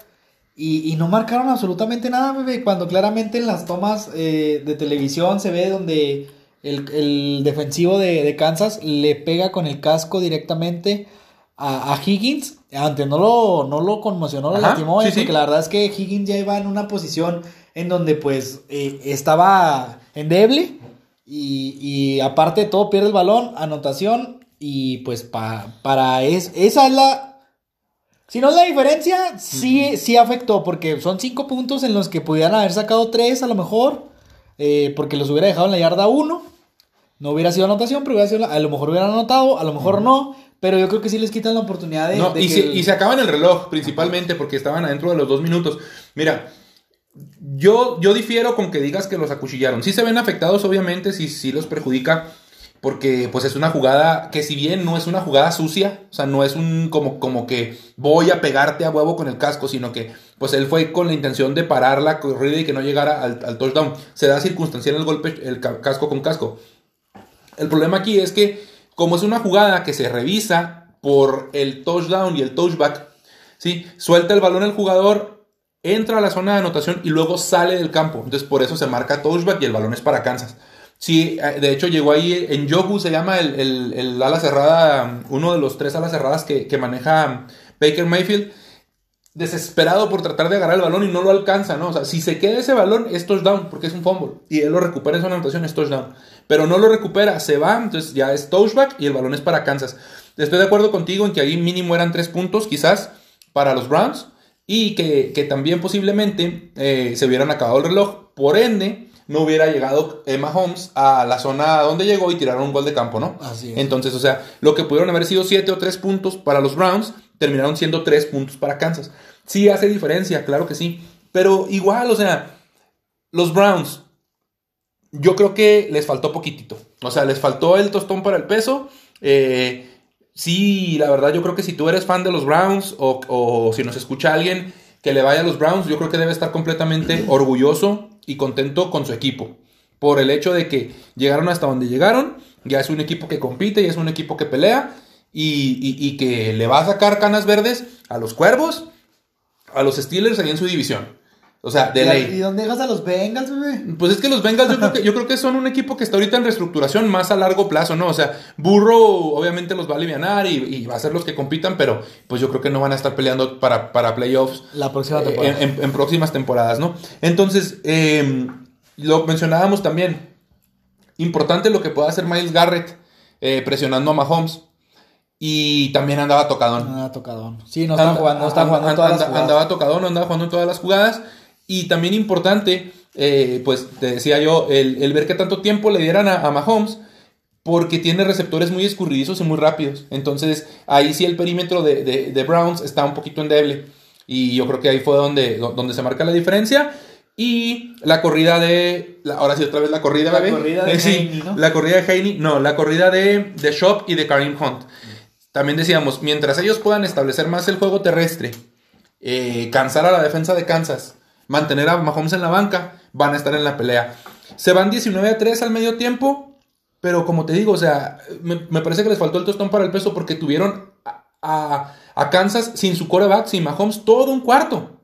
Y, y no marcaron absolutamente nada, bebé. Cuando claramente en las tomas eh, de televisión se ve donde el, el defensivo de, de Kansas le pega con el casco directamente a, a Higgins. Antes no lo, no lo conmocionó, lo Ajá, lastimó, sí, eh, sí. porque la verdad es que Higgins ya iba en una posición en donde pues eh, estaba endeble y, y aparte de todo pierde el balón, anotación y pues pa- para es, esa es la... Si no es la diferencia, sí, sí afectó, porque son cinco puntos en los que pudieran haber sacado tres a lo mejor, eh, porque los hubiera dejado en la yarda uno. No hubiera sido anotación, pero hubiera sido la- a lo mejor hubieran anotado, a lo mejor no, pero yo creo que sí les quitan la oportunidad de... No, de y, que se, el- y se acaban el reloj, principalmente, porque estaban adentro de los dos minutos. Mira, yo, yo difiero con que digas que los acuchillaron. Sí se ven afectados, obviamente, sí, sí los perjudica, porque pues es una jugada que si bien no es una jugada sucia, o sea, no es un como, como que voy a pegarte a huevo con el casco, sino que pues él fue con la intención de parar la corrida y que no llegara al, al touchdown. Se da circunstancial el golpe, el ca- casco con casco. El problema aquí es que, como es una jugada que se revisa por el touchdown y el touchback, ¿sí? suelta el balón el jugador, entra a la zona de anotación y luego sale del campo. Entonces, por eso se marca touchback y el balón es para Kansas. Sí, eh, de hecho llegó ahí en Yogu, se llama el, el- el ala cerrada, uno de los tres alas cerradas que, que maneja Baker Mayfield desesperado por tratar de agarrar el balón y no lo alcanza, ¿no? O sea, si se queda ese balón es touchdown porque es un fumble y él lo recupera en de anotación es touchdown, pero no lo recupera, se va, entonces ya es touchback y el balón es para Kansas. Estoy de acuerdo contigo en que ahí mínimo eran tres puntos quizás para los Browns y que, que también posiblemente eh, se hubieran acabado el reloj, por ende no hubiera llegado Emma Holmes a la zona donde llegó y tiraron un gol de campo, ¿no? Así es. Entonces, o sea, lo que pudieron haber sido 7 o 3 puntos para los Browns, terminaron siendo 3 puntos para Kansas. Sí hace diferencia, claro que sí. Pero igual, o sea, los Browns, yo creo que les faltó poquitito. O sea, les faltó el tostón para el peso. Eh, sí, la verdad, yo creo que si tú eres fan de los Browns o, o si nos escucha alguien que le vaya a los Browns, yo creo que debe estar completamente orgulloso y contento con su equipo. Por el hecho de que llegaron hasta donde llegaron, ya es un equipo que compite, ya es un equipo que pelea y, y- y que le va a sacar canas verdes a los Cuervos, a los Steelers ahí en su división. O sea, de ¿Y, ley. ¿Y dónde dejas a los Bengals, bebé? Pues es que los Bengals yo creo que, yo creo que son un equipo que está ahorita en reestructuración más a largo plazo, ¿no? O sea, Burrow obviamente los va a aliviar y, y va a ser los que compitan, pero pues yo creo que no van a estar peleando para, para playoffs La próxima eh, temporada. en, en- en próximas temporadas, ¿no? Entonces, eh, lo mencionábamos también, importante lo que pueda hacer Miles Garrett eh, presionando a Mahomes y también andaba tocadón. Ah, tocadón. Sí, no está Anda- jugando, no está anda- jugando en todas las anda- jugadas. Andaba tocado, no andaba jugando en todas las jugadas. Y también importante, eh, pues te decía yo, el, el ver que tanto tiempo le dieran a, a Mahomes, porque tiene receptores muy escurridizos y muy rápidos. Entonces, ahí sí el perímetro de, de- de Browns está un poquito endeble. Y yo creo que ahí fue donde, donde se marca la diferencia. Y la corrida de. la- ahora sí, otra vez la corrida, La bebé. corrida de Eh, sí, Haney, ¿no? La corrida de Haney. No, la corrida de, de Shop y de Karim Hunt. También decíamos, mientras ellos puedan establecer más el juego terrestre, eh, cansar a la defensa de Kansas, mantener a Mahomes en la banca, van a estar en la pelea. Se van 19 a 3 al medio tiempo, pero como te digo, o sea, me, me parece que les faltó el tostón para el peso porque tuvieron a, a- Kansas sin su coreback, sin Mahomes, todo un cuarto.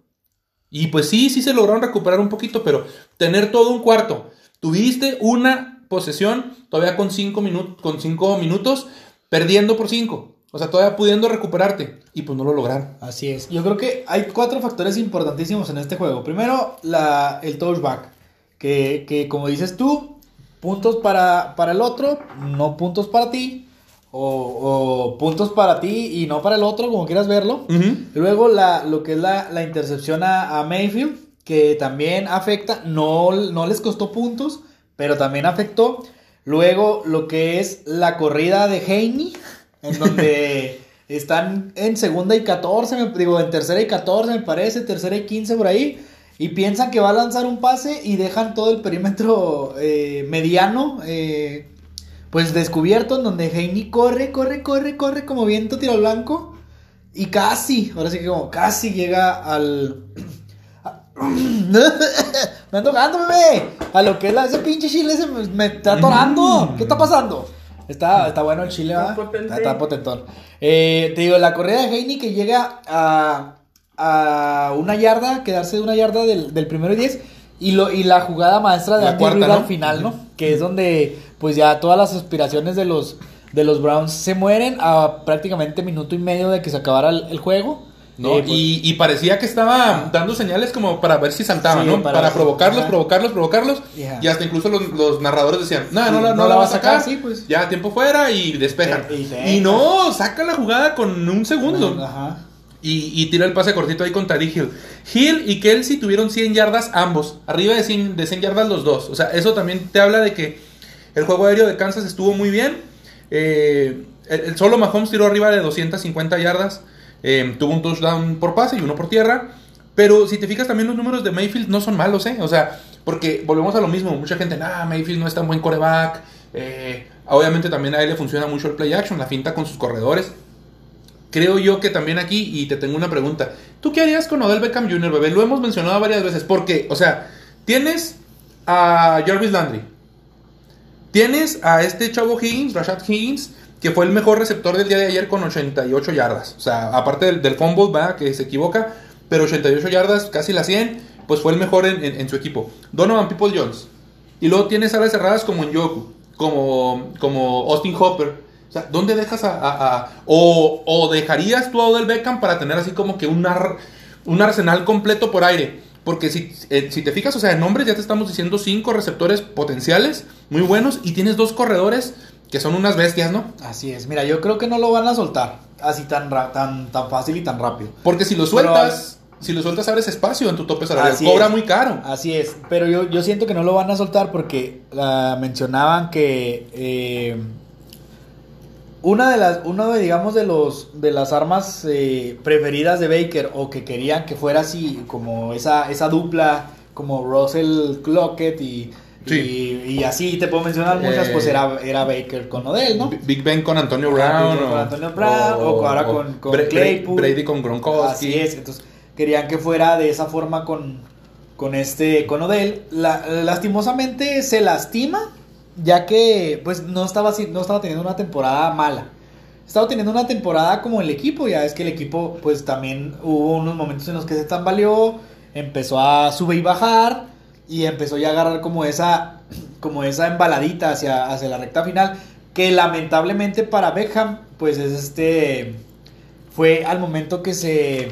Y pues sí, sí se lograron recuperar un poquito, pero tener todo un cuarto. Tuviste una posesión todavía con 5 minutos, con cinco minutos, perdiendo por 5. O sea, todavía pudiendo recuperarte. Y pues no lo lograron. Así es. Yo creo que hay cuatro factores importantísimos en este juego. Primero, la, el touchback. Que, que como dices tú, puntos para, para el otro, no puntos para ti. O, o puntos para ti y no para el otro, como quieras verlo. Luego la, lo que es la, la intercepción a, a Mayfield, que también afecta, no, no les costó puntos, pero también afectó. Luego lo que es la corrida de Haney, en donde están en segunda y 14, me, digo, en tercera y 14 me parece, tercera y 15 por ahí. Y piensan que va a lanzar un pase y dejan todo el perímetro eh, mediano, eh, pues descubierto, en donde Haney corre, corre, corre, corre como viento tiro blanco. Y casi, ahora sí que como casi llega al... me anda tocando, bebé. A lo que es la, ese pinche chile se me, me está atorando. ¿Qué está pasando? Está, está bueno el chile, Está potente. Está, potentón. Eh, te digo, la corrida de Heine que llega a, a una yarda, quedarse de una yarda del, del primero y diez. Y, lo, y la jugada maestra de La Andy cuarta, al final, ¿no? Que es donde pues ya todas las aspiraciones de los, de los Browns se mueren a prácticamente minuto y medio de que se acabara el, el juego. ¿No? Pues, y, y parecía que estaba dando señales como para ver si saltaban, Sí, ¿no? para- Para, provocarlos, provocarlos, provocarlos. Y hasta incluso los, los narradores decían, no, no, la- no, la va a sacar. sí, pues. Ya, tiempo fuera y despejan. Y no, saca la jugada con un segundo. Ajá. Y, y tira el pase cortito ahí con Tariq Hill. Hill y Kelsey tuvieron 100 yardas ambos. Arriba de 100, de 100 yardas los dos. O sea, eso también te habla de que el juego aéreo de Kansas estuvo muy bien. Eh, el, el solo Mahomes tiró arriba de 250 yardas. Eh, tuvo un touchdown por pase y uno por tierra. Pero si te fijas también los números de Mayfield no son malos, ¿eh? O sea, porque volvemos a lo mismo. Mucha gente, nah, Mayfield no es tan buen coreback. Eh, obviamente también a él le funciona mucho el play action, la finta con sus corredores. Creo yo que también aquí, y te tengo una pregunta. ¿Tú qué harías con Odell Beckham Jr., bebé? Lo hemos mencionado varias veces. Porque, o sea, tienes a Jarvis Landry. Tienes a este chavo Higgins, Rashad Higgins, que fue el mejor receptor del día de ayer con 88 yardas. O sea, aparte del, del fumble, va, que se equivoca, pero 88 yardas, casi las 100, pues fue el mejor en, en- en su equipo. Donovan People Jones. Y luego tienes alas cerradas como Njoku, como, como Austin Hopper. O sea, ¿dónde dejas a... o, dejarías tú a Beckham para tener así como que un, un arsenal completo por aire? Porque si, eh, si te fijas, o sea, en nombres ya te estamos diciendo cinco receptores potenciales, muy buenos, y tienes dos corredores que son unas bestias, ¿no? Así es. Mira, yo creo que no lo van a soltar así tan, ra- tan, tan fácil y tan rápido. Porque si lo sueltas, si lo sueltas abres espacio en tu tope salarial, cobra es. muy caro. Así es, pero yo, yo siento que no lo van a soltar porque ah, mencionaban que eh, una de las, uno de digamos de los de las armas eh, preferidas de Baker o que querían que fuera así como esa esa dupla como Russell Clockett y, Sí. y, y así te puedo mencionar muchas Eh, pues era, era Baker con Odell, ¿no? Big Ben con Antonio Brown. Ben con Antonio Brown, o ahora con- con Bra- Claypool. Brady con Gronkowski. Así es, entonces querían que fuera de esa forma con, con este con Odell. La- lastimosamente se lastima, ya que pues no estaba no estaba teniendo una temporada mala. Estaba teniendo una temporada como el equipo, ya es que el equipo pues también hubo unos momentos en los que se tambaleó, empezó a subir y bajar y empezó ya a agarrar como esa como esa embaladita hacia, hacia la recta final que lamentablemente para Beckham pues es este fue al momento que se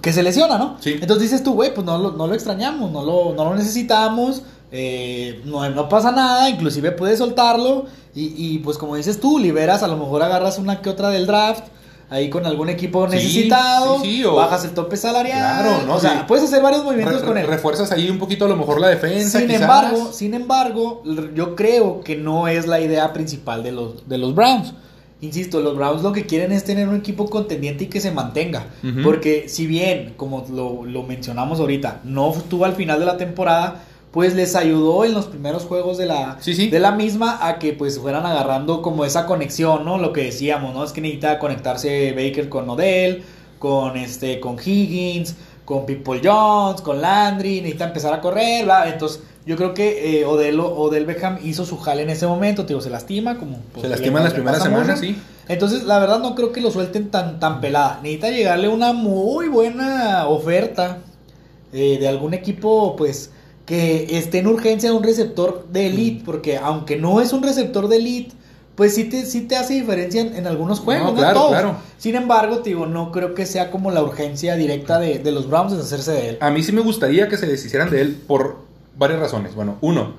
que se lesiona, ¿no? Sí. Entonces dices tú, güey, pues no lo, no lo extrañamos, no lo, no lo necesitamos, eh, no, no pasa nada, inclusive puedes soltarlo y, y, pues como dices tú, liberas, a lo mejor agarras una que otra del draft, ahí con algún equipo necesitado, sí, sí, o- bajas el tope salarial, Claro, ¿no? o sea, puedes hacer varios movimientos Re- con él. Refuerzas ahí un poquito a lo mejor la defensa. Sin quizás. embargo, sin embargo, yo creo que no es la idea principal de los, de los Browns. Insisto, los Browns lo que quieren es tener un equipo contendiente y que se mantenga. Porque si bien, como lo, lo mencionamos ahorita, no estuvo al final de la temporada, pues les ayudó en los primeros juegos de la, Sí, sí. de la misma a que pues fueran agarrando como esa conexión, ¿no? Lo que decíamos, ¿no? Es que necesita conectarse Baker con Odell, con este, con Higgins, con People Jones, con Landry, necesita empezar a correr, ¿verdad? Entonces, yo creo que eh, Odell, Odell Beckham hizo su jale en ese momento, tío, se lastima como... pues, Se lastima en las primeras semanas, sí. Entonces, la verdad no creo que lo suelten tan, tan pelada. Necesita llegarle una muy buena oferta eh, de algún equipo, pues, que esté en urgencia un receptor de elite. Porque aunque no es un receptor de elite, pues sí te, sí te hace diferencia en, en algunos juegos. No, todos. claro. Sin embargo, te digo, no creo que sea como la urgencia directa de, de los Browns de deshacerse de él. A mí sí me gustaría que se deshicieran de él por varias razones. Bueno, uno,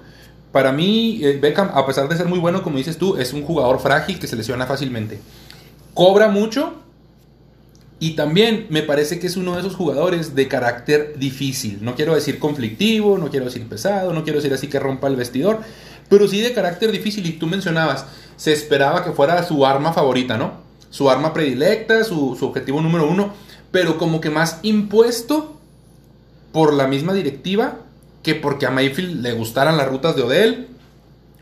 para mí eh, Beckham, a pesar de ser muy bueno, como dices tú, es un jugador frágil que se lesiona fácilmente. Cobra mucho y también me parece que es uno de esos jugadores de carácter difícil. No quiero decir conflictivo, no quiero decir pesado, no quiero decir así que rompa el vestidor, pero sí de carácter difícil. Y tú mencionabas, se esperaba que fuera su arma favorita, ¿no? Su arma predilecta, su, objetivo número uno, pero como que más impuesto por la misma directiva que porque a Mayfield le gustaran las rutas de Odell,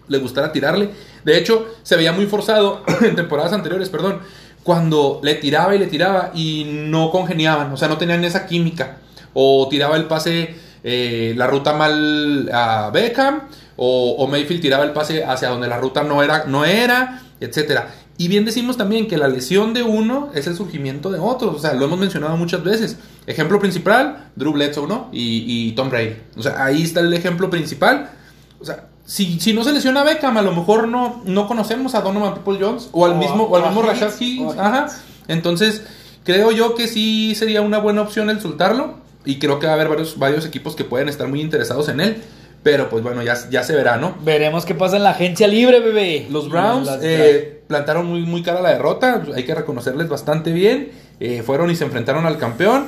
le gustara tirarle. De hecho, se veía muy forzado en temporadas anteriores, perdón, cuando le tiraba y le tiraba y no congeniaban, o sea, no tenían esa química. O tiraba el pase, eh, la ruta mal a Beckham, o, o Mayfield tiraba el pase hacia donde la ruta no era, no era, etcétera. Y bien decimos también que la lesión de uno es el surgimiento de otros, o sea, lo hemos mencionado muchas veces. Ejemplo principal, Drew Bledsoe, ¿no? Y, y Tom Brady. O sea, ahí está el ejemplo principal. O sea, si, si no se lesiona Beckham, a lo mejor no, no conocemos a Donovan People Jones o al O- mismo, o al mismo Rashad Higgins. Ajá. Entonces, creo yo que sí sería una buena opción el soltarlo. Y creo que va a haber varios, varios equipos que pueden estar muy interesados en él. Pero pues bueno, ya, ya se verá, ¿no? Veremos qué pasa en la agencia libre, bebé. Los Browns eh, plantaron muy, muy cara la derrota, hay que reconocerles bastante bien. Eh, fueron y se enfrentaron al campeón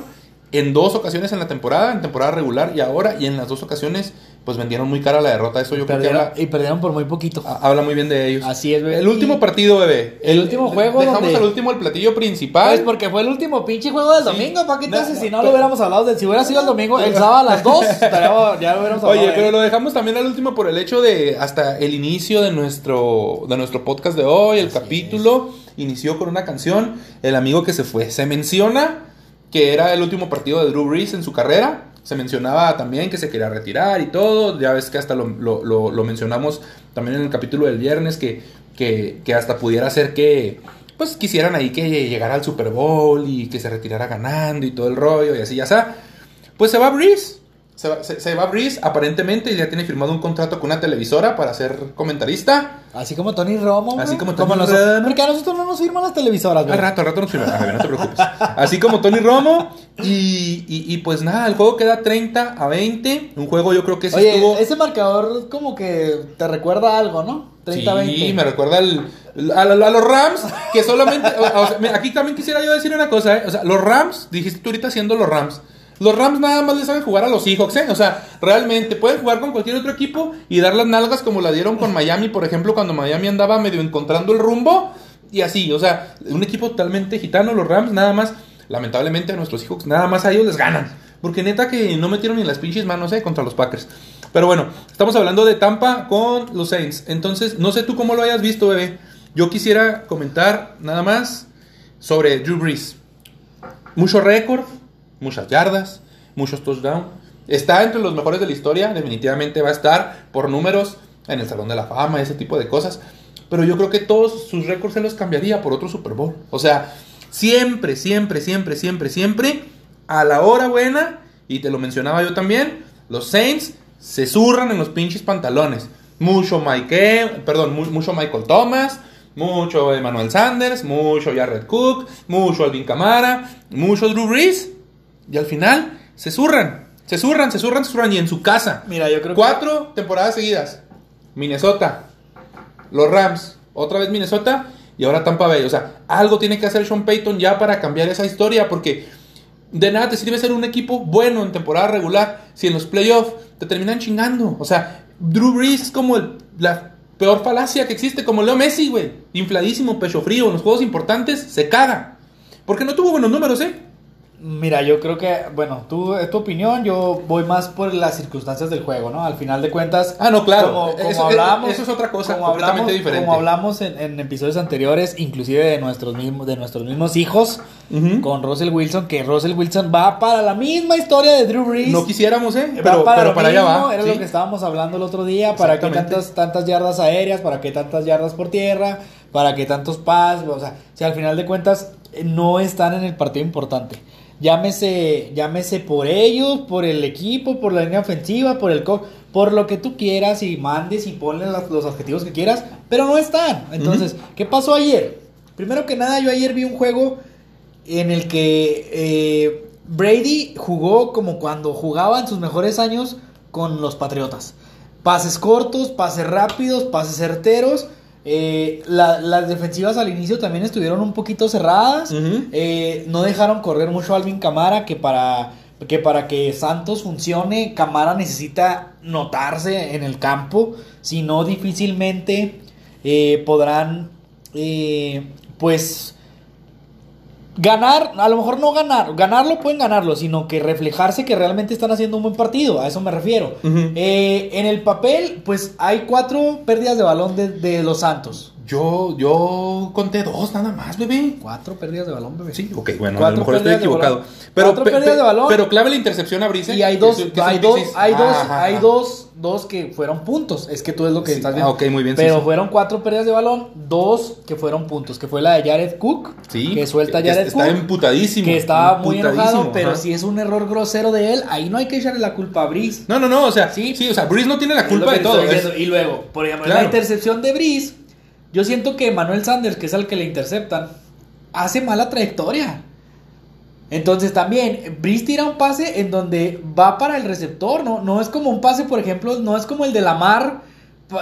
en dos ocasiones en la temporada, en temporada regular y ahora, y en las dos ocasiones, pues vendieron muy cara la derrota. Eso yo creo que habla, y perdieron por muy poquito. ha- habla muy bien de ellos. Así es, bebé. El último Y- partido, bebé. el último juego Dejamos donde- al último el platillo principal. Pues porque fue el último pinche juego del Sí. domingo, ¿para qué no, si no lo hubiéramos hablado de si hubiera sido el domingo, el sábado a las 2, estaríamos- ya lo hubiéramos hablado. Oye, pero lo dejamos también al último por el hecho de hasta el inicio de nuestro de nuestro podcast de hoy, el Así capítulo inició con una canción, El amigo que se fue. Se menciona que era el último partido de Drew Brees en su carrera. Se mencionaba también que se quería retirar y todo. Ya ves que hasta lo, lo- lo- mencionamos también en el capítulo del viernes, que, que, que hasta pudiera ser que pues quisieran ahí que llegara al Super Bowl y que se retirara ganando y todo el rollo y así ya está. Pues se va Breeze. Se va, se, se va Breeze, aparentemente, y ya tiene firmado un contrato con una televisora para ser comentarista. Así como Tony Romo. Así como Tony Romo. Porque a nosotros no nos firman las televisoras, Al güey. rato, al rato nos firma. A ver, no te preocupes. Así como Tony Romo. Y, y- y pues nada, el juego queda 30 a 20. Un juego yo creo que sí Oye, estuvo. ese marcador como que te recuerda a algo, ¿no? 30-20. Sí, me recuerda al- a, a los Rams, que solamente... o- o sea, mira, aquí también quisiera yo decir una cosa, ¿eh? O sea, los Rams, dijiste tú ahorita siendo los Rams. Los Rams nada más le saben jugar a los Seahawks, ¿eh? O sea, realmente pueden jugar con cualquier otro equipo y dar las nalgas como la dieron con Miami, por ejemplo, cuando Miami andaba medio encontrando el rumbo. Y así, o sea, un equipo totalmente gitano, los Rams, nada más, lamentablemente a nuestros Seahawks, nada más a ellos les ganan. Porque neta que no metieron ni las pinches manos, ¿eh? Contra los Packers. Pero bueno, estamos hablando de Tampa con los Saints. Entonces, no sé tú cómo lo hayas visto, bebé. Yo quisiera comentar nada más sobre Drew Brees. Mucho récord, muchas yardas, muchos touchdowns. Está entre los mejores de la historia, definitivamente va a estar por números en el Salón de la Fama, ese tipo de cosas. Pero yo creo que todos sus récords se los cambiaría por otro Super Bowl. O sea, siempre, siempre, siempre, siempre, siempre, a la hora buena, y te lo mencionaba yo también, los Saints se zurran en los pinches pantalones. Mucho Mike, perdón, mu- mucho Michael Thomas, mucho Emmanuel Sanders, mucho Jared Cook, mucho Alvin Kamara, mucho Drew Brees. Y al final se zurran, se zurran, se zurran, se zurran. Y en su casa, Mira, yo creo que- cuatro temporadas seguidas. Minnesota, los Rams, otra vez Minnesota y ahora Tampa Bay. O sea, algo tiene que hacer Sean Payton ya para cambiar esa historia porque de nada te sirve ser un equipo bueno en temporada regular si en los playoffs te terminan chingando. O sea, Drew Brees es como el- la peor falacia que existe, como Leo Messi, güey. Infladísimo, pecho frío, en los juegos importantes se caga. Porque no tuvo buenos números, ¿eh? Mira, yo creo que, bueno, tú, es tu opinión, yo voy más por las circunstancias del juego, ¿no? Al final de cuentas... Ah, no, claro. Como, como Eso- hablamos, eso es otra cosa como completamente hablamos- diferente. Como hablamos en, en episodios anteriores, inclusive de nuestros mismos, de nuestros mismos hijos, con Russell Wilson, que Russell Wilson va para la misma historia de Drew Brees. No quisiéramos, ¿eh? Pero para, pero para allá va. Era ¿sí? lo que estábamos hablando el otro día. ¿Para qué tantas, tantas yardas aéreas? ¿Para qué tantas yardas por tierra? ¿Para qué tantos pases? O sea, si al final de cuentas eh, no están en el partido importante. Llámese, llámese por ellos, por el equipo, por la línea ofensiva, por el coach, por lo que tú quieras y mandes y ponle los objetivos que quieras, pero no están. Entonces, ¿qué pasó ayer? Primero que nada, yo ayer vi un juego en el que eh, Brady jugó como cuando jugaba en sus mejores años con los Patriotas. Pases cortos, pases rápidos, pases certeros. Eh, la- las defensivas al inicio también estuvieron un poquito cerradas. Eh, no dejaron correr mucho a Alvin Camara, que para, que para que Santos funcione, Camara necesita notarse en el campo. Si no, difícilmente eh, podrán, eh, pues, ganar, a lo mejor no ganar, ganarlo pueden ganarlo, sino que reflejarse que realmente están haciendo un buen partido, a eso me refiero. Eh, en el papel, pues hay cuatro pérdidas de balón de, de los Santos. Yo, yo conté dos nada más, bebé. Cuatro pérdidas de balón, bebé. Sí, ok, bueno, a lo mejor estoy equivocado. Pero, Cuatro pe- pérdidas pe- de balón. pero clave la intercepción a Brice. Y hay dos, que hay dos, hay dos, Ajá, hay dos, dos que fueron puntos. Es que tú es lo que Sí, estás viendo. ah, ok, muy bien, Pero sí. fueron cuatro pérdidas de balón, dos que fueron puntos, que fue la de Jared Cook, Sí, que suelta que Jared está Cook, emputadísimo. que estaba muy enojado, pero si es un error grosero de él, ahí no hay que echarle la culpa a Brice. No, no, no, o sea, Sí. sí, o sea, Brice no tiene la culpa de todo. es-. Y luego, por ejemplo, Claro. la intercepción de Brice, yo siento que Manuel Sanders, que es al que le interceptan, hace mala trayectoria. Entonces también, Brice tira un pase en donde va para el receptor, ¿no? No es como un pase, por ejemplo, no es como el de Lamar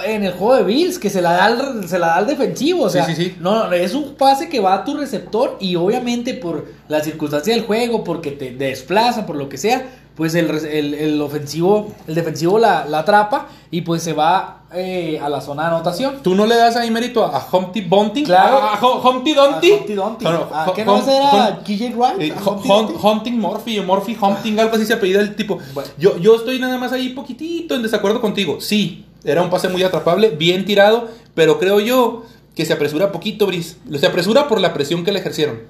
en el juego de Bills, que se la da al, se la da al defensivo, o Sí, sea, sí, sí. no, no, es un pase que va a tu receptor y obviamente por la circunstancia del juego, porque te desplaza, por lo que sea, pues el, el, el ofensivo, el defensivo la, la atrapa y pues se va eh, a la zona de anotación. ¿Tú no le das ahí mérito a, Humpty Bunting? Claro. ¿A, a Hu- Humpty Dumpty? A Humpty Dumpty. No, no, ¿A Hu- qué no era KJ Wright? Eh, Murphy o Murphy Hunting, algo así se apellida el tipo. Bueno. Yo, yo estoy nada más ahí poquitito en desacuerdo contigo. Sí, era un pase muy atrapable, bien tirado, pero creo yo que se apresura poquito, Brice. Se apresura por la presión que le ejercieron.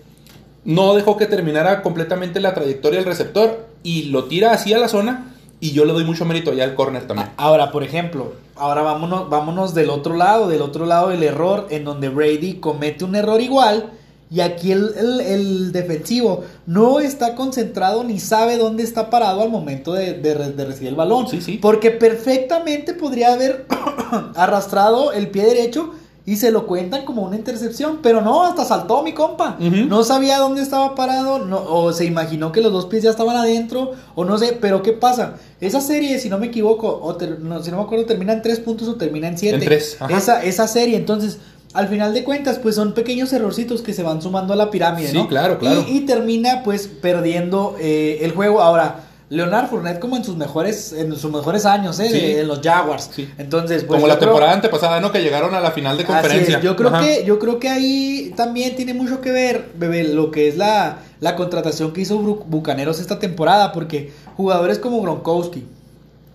No dejó que terminara completamente la trayectoria del receptor y lo tira así a la zona. Y yo le doy mucho mérito allá al corner también. Ahora, por ejemplo, ahora vámonos, vámonos del otro lado, del otro lado del error, en donde Brady comete un error igual. Y aquí el, el- el defensivo no está concentrado ni sabe dónde está parado al momento de, de de recibir el balón. Sí, sí. Porque perfectamente podría haber arrastrado el pie derecho y se lo cuentan como una intercepción. Pero no, hasta saltó mi compa. No sabía dónde estaba parado, no, o se imaginó que los dos pies ya estaban adentro, o no sé, pero ¿qué pasa? Esa serie, si no me equivoco, o ter- no, si no me acuerdo, termina en tres puntos o termina en siete. En tres, ajá. Esa, esa serie, entonces, al final de cuentas, pues son pequeños errorcitos que se van sumando a la pirámide, Sí, ¿no? claro, claro. Y, y termina, pues, perdiendo eh, el juego. Ahora, Leonard Fournette como en sus mejores, en sus mejores años, ¿eh? Sí. de- en los Jaguars. Sí. Entonces, pues, Como la creo- temporada antepasada, ¿no? Que llegaron a la final de conferencia. Yo creo Ajá. que yo creo que ahí también tiene mucho que ver, bebé, lo que es la, la contratación que hizo Bucaneros esta temporada, porque jugadores como Gronkowski,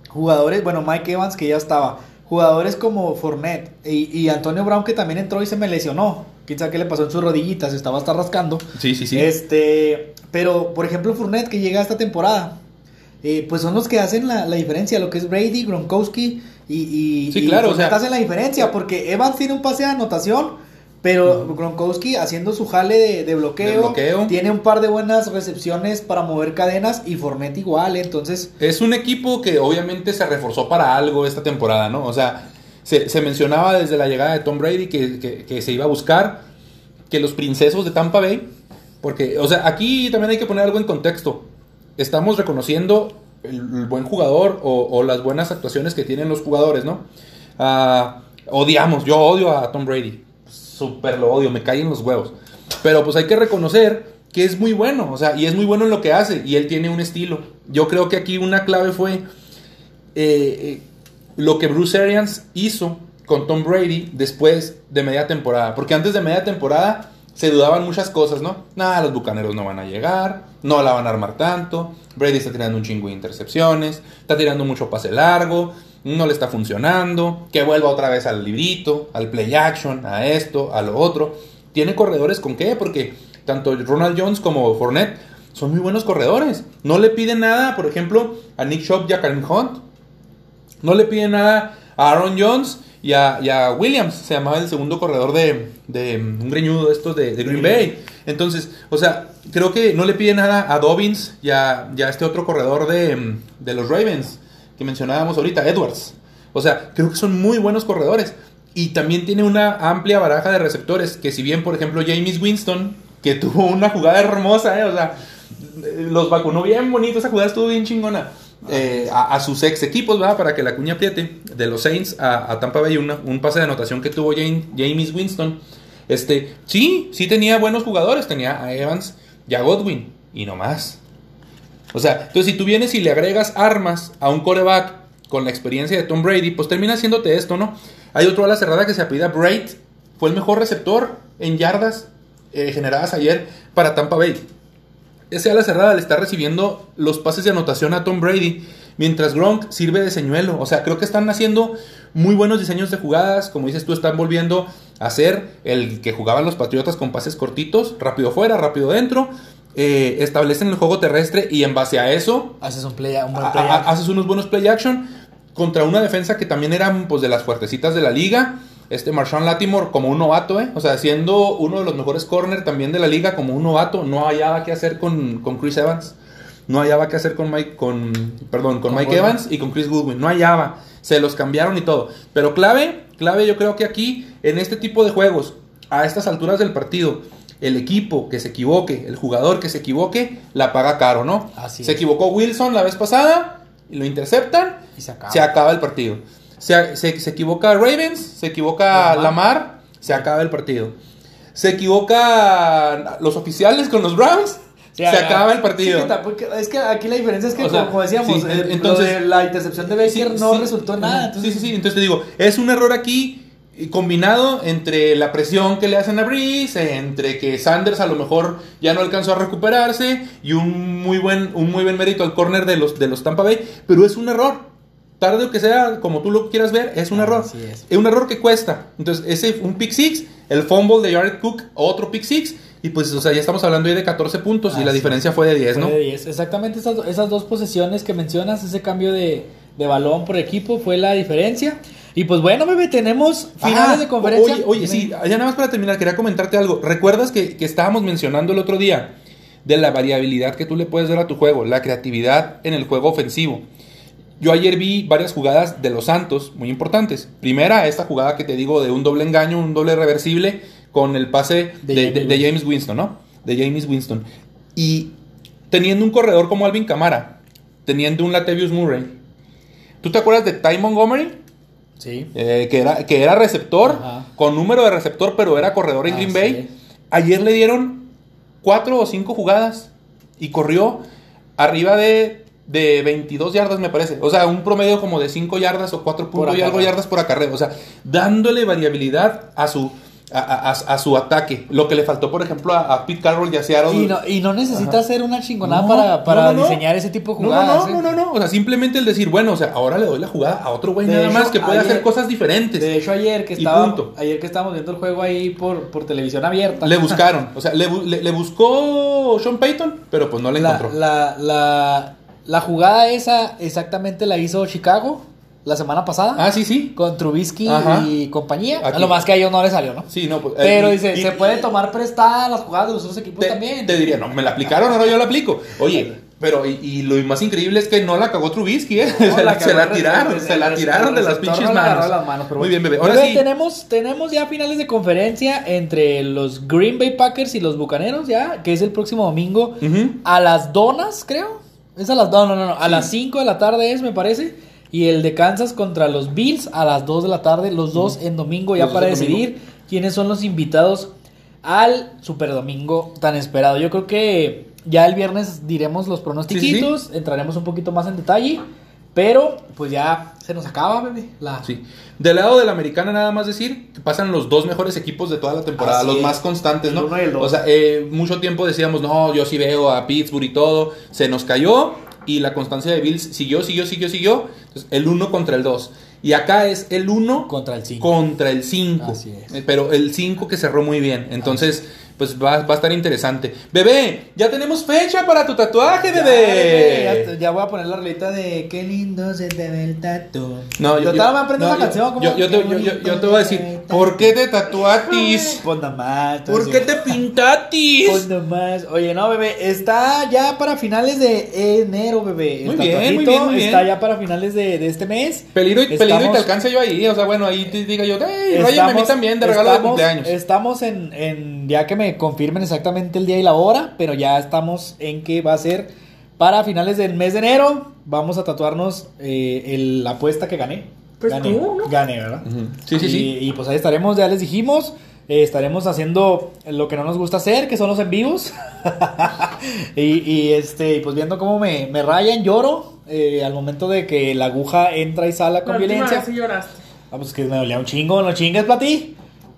jugadores, bueno, Mike Evans que ya estaba, jugadores como Fournette y, y Antonio Brown que también entró y se me lesionó. Quién sabe qué le pasó en sus rodillitas, estaba hasta rascando. Sí, sí, sí. Este, pero por ejemplo Fournette que llega esta temporada, eh, pues son los que hacen la, la diferencia, lo que es Brady, Gronkowski y, y, Sí, y claro, o Fournette sea- hacen la diferencia, porque Evans tiene un pase de anotación, pero Gronkowski haciendo su jale de, de bloqueo, De bloqueo. tiene un par de buenas recepciones para mover cadenas y Fournette igual, entonces Es un equipo que obviamente se reforzó para algo esta temporada, ¿no? O sea, se, se mencionaba desde la llegada de Tom Brady que, que- que se iba a buscar que los princesos de Tampa Bay, porque, o sea, aquí también hay que poner algo en contexto. Estamos reconociendo el, buen jugador o, o las buenas actuaciones que tienen los jugadores, ¿no? Ah, odiamos, yo odio a Tom Brady. Súper lo odio, me caen los huevos. Pero pues hay que reconocer que es muy bueno, o sea, y es muy bueno en lo que hace, y él tiene un estilo. Yo creo que aquí una clave fue eh, eh, lo que Bruce Arians hizo con Tom Brady después de media temporada. Porque antes de media temporada se dudaban muchas cosas, ¿no? Nada, los bucaneros no van a llegar, no la van a armar tanto. Brady está tirando un chingo de intercepciones, está tirando mucho pase largo, no le está funcionando. Que vuelva otra vez al librito, al play action, a esto, a lo otro. Tiene corredores con qué, porque tanto Ronald Jones como Fournette son muy buenos corredores. No le piden nada, por ejemplo, a Nick Chubb y a Karim Hunt. No le piden nada a Aaron Jones y a, y a Williams. Se llamaba el segundo corredor de, un greñudo de estos de, de Green Bay. Entonces, o sea, creo que no le piden nada a Dobbins y a, este otro corredor de, de los Ravens que mencionábamos ahorita, Edwards. O sea, creo que son muy buenos corredores. Y también tiene una amplia baraja de receptores. Que si bien, por ejemplo, James Winston, que tuvo una jugada hermosa, ¿eh? o sea, los vacunó bien bonito. Esa jugada estuvo bien chingona. Eh, a, sus ex equipos, ¿verdad? Para que la cuña apriete. De los Saints a, Tampa Bay, una- un pase de anotación que tuvo James Winston. Este, sí, sí tenía buenos jugadores. Tenía a Evans y a Godwin. Y no más. O sea, entonces si tú vienes y le agregas armas a un coreback con la experiencia de Tom Brady, pues termina haciéndote esto, ¿no? Hay otro a la cerrada que se apellida Braid. Fue el mejor receptor en yardas eh, generadas ayer para Tampa Bay. Ese a la cerrada le está recibiendo los pases de anotación a Tom Brady. Mientras Gronk sirve de señuelo. O sea, creo que están haciendo muy buenos diseños de jugadas. Como dices tú, están volviendo a ser el que jugaban los Patriotas con pases cortitos, rápido fuera, rápido dentro. eh, establecen el juego terrestre y en base a eso Haces un play, un buen a- play. a- haces unos buenos play action contra una defensa que también eran pues de las fuertecitas de la liga. Este Marshawn Latimore como un novato, ¿eh? O sea, siendo uno de los mejores corner también de la liga como un novato, no hallaba qué hacer con, con Chris Evans. No hallaba qué hacer con Mike, con, perdón, con Con Mike Goodwin. Evans y con Chris Goodwin. No hallaba. Se los cambiaron y todo. Pero clave, clave yo creo que aquí, en este tipo de juegos, a estas alturas del partido, el equipo que se equivoque, el jugador que se equivoque, la paga caro, ¿no? Así se es. equivocó Wilson la vez pasada lo interceptan Y se acaba. se acaba el partido. Se, se- se equivoca Ravens, se equivoca Lamar. Lamar, se acaba el partido. Se equivoca los oficiales con los Browns, Sí, se acaba el sí, partido. tampoco- es que aquí la diferencia es que, O sea, como decíamos, sí, eh, entonces- la intercepción de Baker Sí, no sí, resultó en nada. Entonces, sí, sí, sí. Entonces te digo, es un error aquí combinado entre la presión que le hacen a Breeze, entre que Sanders a lo mejor ya no alcanzó a recuperarse y un muy buen, un muy buen mérito al corner de los, de los Tampa Bay, pero es un error. Tarde o que sea, como tú lo quieras ver, es un Ah, error. es. Es un error que cuesta. Entonces, ese un pick six, el fumble de Jared Cook, otro pick six, y pues, o sea, ya estamos hablando ahí de 14 puntos y la Así diferencia fue de 10, Fue ¿no? de 10. Exactamente esas, esas dos posesiones que mencionas, ese cambio de, de balón por equipo fue la diferencia. Y pues bueno, bebé, tenemos finales Ah, de conferencia. Oye, oye, sí, ya nada más para terminar, quería comentarte algo. ¿Recuerdas que, que estábamos mencionando el otro día de la variabilidad que tú le puedes dar a tu juego, la creatividad en el juego ofensivo? Yo ayer vi varias jugadas de los Santos muy importantes. Primera, esta jugada que te digo de un doble engaño, un doble reversible con el pase De de, James de- de James Winston, ¿no? De James Winston. Y teniendo un corredor como Alvin Camara, teniendo un Latavius Murray. ¿Tú te acuerdas de Ty Montgomery? Sí. Eh, que, era, que era receptor, Ajá. con número de receptor, pero era corredor en Así Green Bay. Ayer le dieron cuatro o cinco jugadas y corrió arriba de, de 22 yardas, me parece. O sea, un promedio como de 5 yardas o 4 puntos y algo yardas por acarreo. O sea, dándole variabilidad a su, a, a- a- a su ataque. Lo que le faltó, por ejemplo, a, a Pete Carroll y a Seattle. Y no, y no necesita hacer una chingonada No, para, para no, no, no. diseñar ese tipo de jugadas. no, no, ¿eh? no, no. O sea, simplemente el decir, bueno, o sea, ahora le doy la jugada a otro güey nada hecho, más que puede ayer- hacer cosas diferentes. De hecho, ayer que estaba, ayer que estábamos viendo el juego ahí por, por televisión abierta. Le buscaron, o sea, le, le- le buscó Sean Payton, pero pues no le encontró. la, la, la jugada esa exactamente la hizo Chicago la semana pasada. Ah, sí, sí. Con Trubisky Ajá. y compañía. Aquí. Lo más que a ellos no les salió, ¿no? Sí, no, pues, Pero eh, dice, y- se puede tomar prestada las jugadas de los otros equipos te, también. te diría, no, me la aplicaron, ahora yo la aplico. Oye, pero y, y lo más increíble es que no la cagó Trubisky, ¿eh? No, se, la, se la tiraron, el- se el- la el tiraron de las pinches manos. las manos, pero Muy bien, bebé. Ahora Bebé, sí. tenemos, tenemos ya finales de conferencia entre los Green Bay Packers y los Bucaneros, ya, que es el próximo domingo a las donas, creo. Es a las no, no, no, no, a las 5 de la tarde es, me parece. Y el de Kansas contra los Bills a las 2 de la tarde, los dos en domingo, ya Los para domingo. decidir quiénes son los invitados al Super Domingo tan esperado. Yo creo que ya el viernes diremos los pronostiquitos, entraremos un poquito más en detalle, pero pues ya se nos acaba, bebé. La... Sí. Del lado de la americana, nada más decir que pasan los dos mejores equipos de toda la temporada, Así los es. más constantes, El ¿no? el. O sea, eh, mucho tiempo decíamos, no, yo sí veo a Pittsburgh y todo, se nos cayó y la constancia de Bills siguió, siguió, siguió, siguió. Entonces, el 1 contra el 2. Y acá es el 1 Contra el 5. contra el 5. Así es. Eh, Pero el 5 que cerró muy bien. Entonces, pues va, va a estar interesante. Bebé, ya tenemos fecha para tu tatuaje, Ya, bebé. ya, ya voy a poner la rolita de qué lindo se te ve el tatu. No, yo, yo- no, yo- canción. como, yo, yo te, voy a decir, ¿por qué te tatuatis? Pon nomás, ¿Por así. qué te pintatis? Pon nomás. Oye, no, bebé, está ya para finales de enero, bebé. El Muy bien, muy bien, muy bien. Está ya para finales de, de este mes. Peligro y, peligro y te alcance yo ahí. O sea, bueno, ahí te diga yo, hey, ráyame a mí también de regalo de cumpleaños. Estamos en, en- ya que me confirmen exactamente el día y la hora, pero ya estamos en que va a ser para finales del mes de enero. Vamos a tatuarnos eh, el- la apuesta que gané. Pues gané, tú, ¿no? gané, ¿verdad? Sí, sí, y, sí. y pues ahí estaremos, ya les dijimos. eh, estaremos haciendo lo que no nos gusta hacer, que son los en vivos. y, y, este, y pues viendo cómo me, me rayan, lloro eh, al momento de que la aguja entra y sale con La última violencia. vez sí lloraste. Ah, pues que me dolía un chingo, no chingues para ti.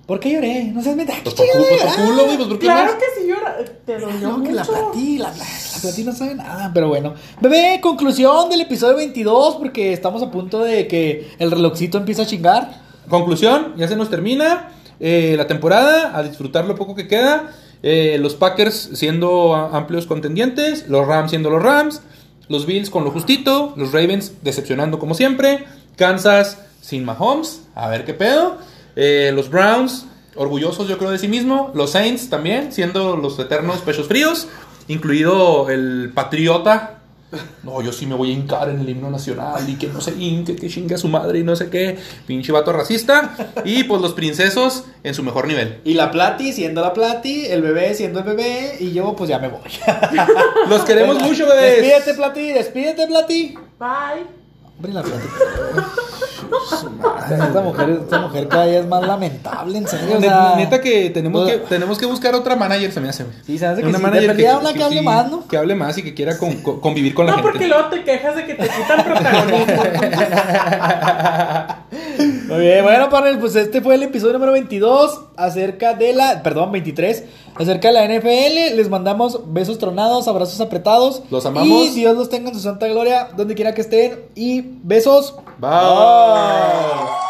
¿Por qué lloré? No seas meta. Pues por, cu- pues por culo, güey, pues por qué Claro más? que sí llora. Te dolió No, que la platí, la, la, la platí no sabe nada, pero bueno. Bebé, conclusión del episodio 22, porque estamos a punto de que el relojcito empiece a chingar. Conclusión, ya se nos termina. eh, la temporada, a disfrutar lo poco que queda. Eh, los Packers siendo amplios contendientes, los Rams siendo los Rams, los Bills con lo justito, los Ravens decepcionando como siempre, Kansas sin Mahomes, a ver qué pedo, eh, los Browns orgullosos yo creo de sí mismo, los Saints también siendo los eternos pechos fríos, incluido el Patriota. No, yo sí me voy a hincar en el himno nacional y que no se hinque, que chingue a su madre y no sé qué. Pinche vato racista. Y pues los princesos en su mejor nivel. Y la Plati siendo la Plati, el bebé siendo el bebé, y yo pues ya me voy. Los queremos mucho, bebés. Despídete, Plati, despídete, Plati. Bye. Hombre, la Plati. Esta mujer, esta mujer cada día es más lamentable, en serio. o sea, Neta que tenemos, que tenemos que buscar otra manager, se me hace. güey. Sí, se hace que Una sí, manager perdida una que hable sí, más, ¿no? Que hable más y que quiera con- con- convivir con la No, gente. porque luego te quejas de que te quitan protagonismo. Muy bien, bueno, panel, pues este fue el episodio número 22 acerca de la, perdón, 23, acerca de la NFL. Les mandamos besos tronados, abrazos apretados. Los amamos. Y Dios los tenga en su santa gloria, donde quiera que estén. Y besos. Bye.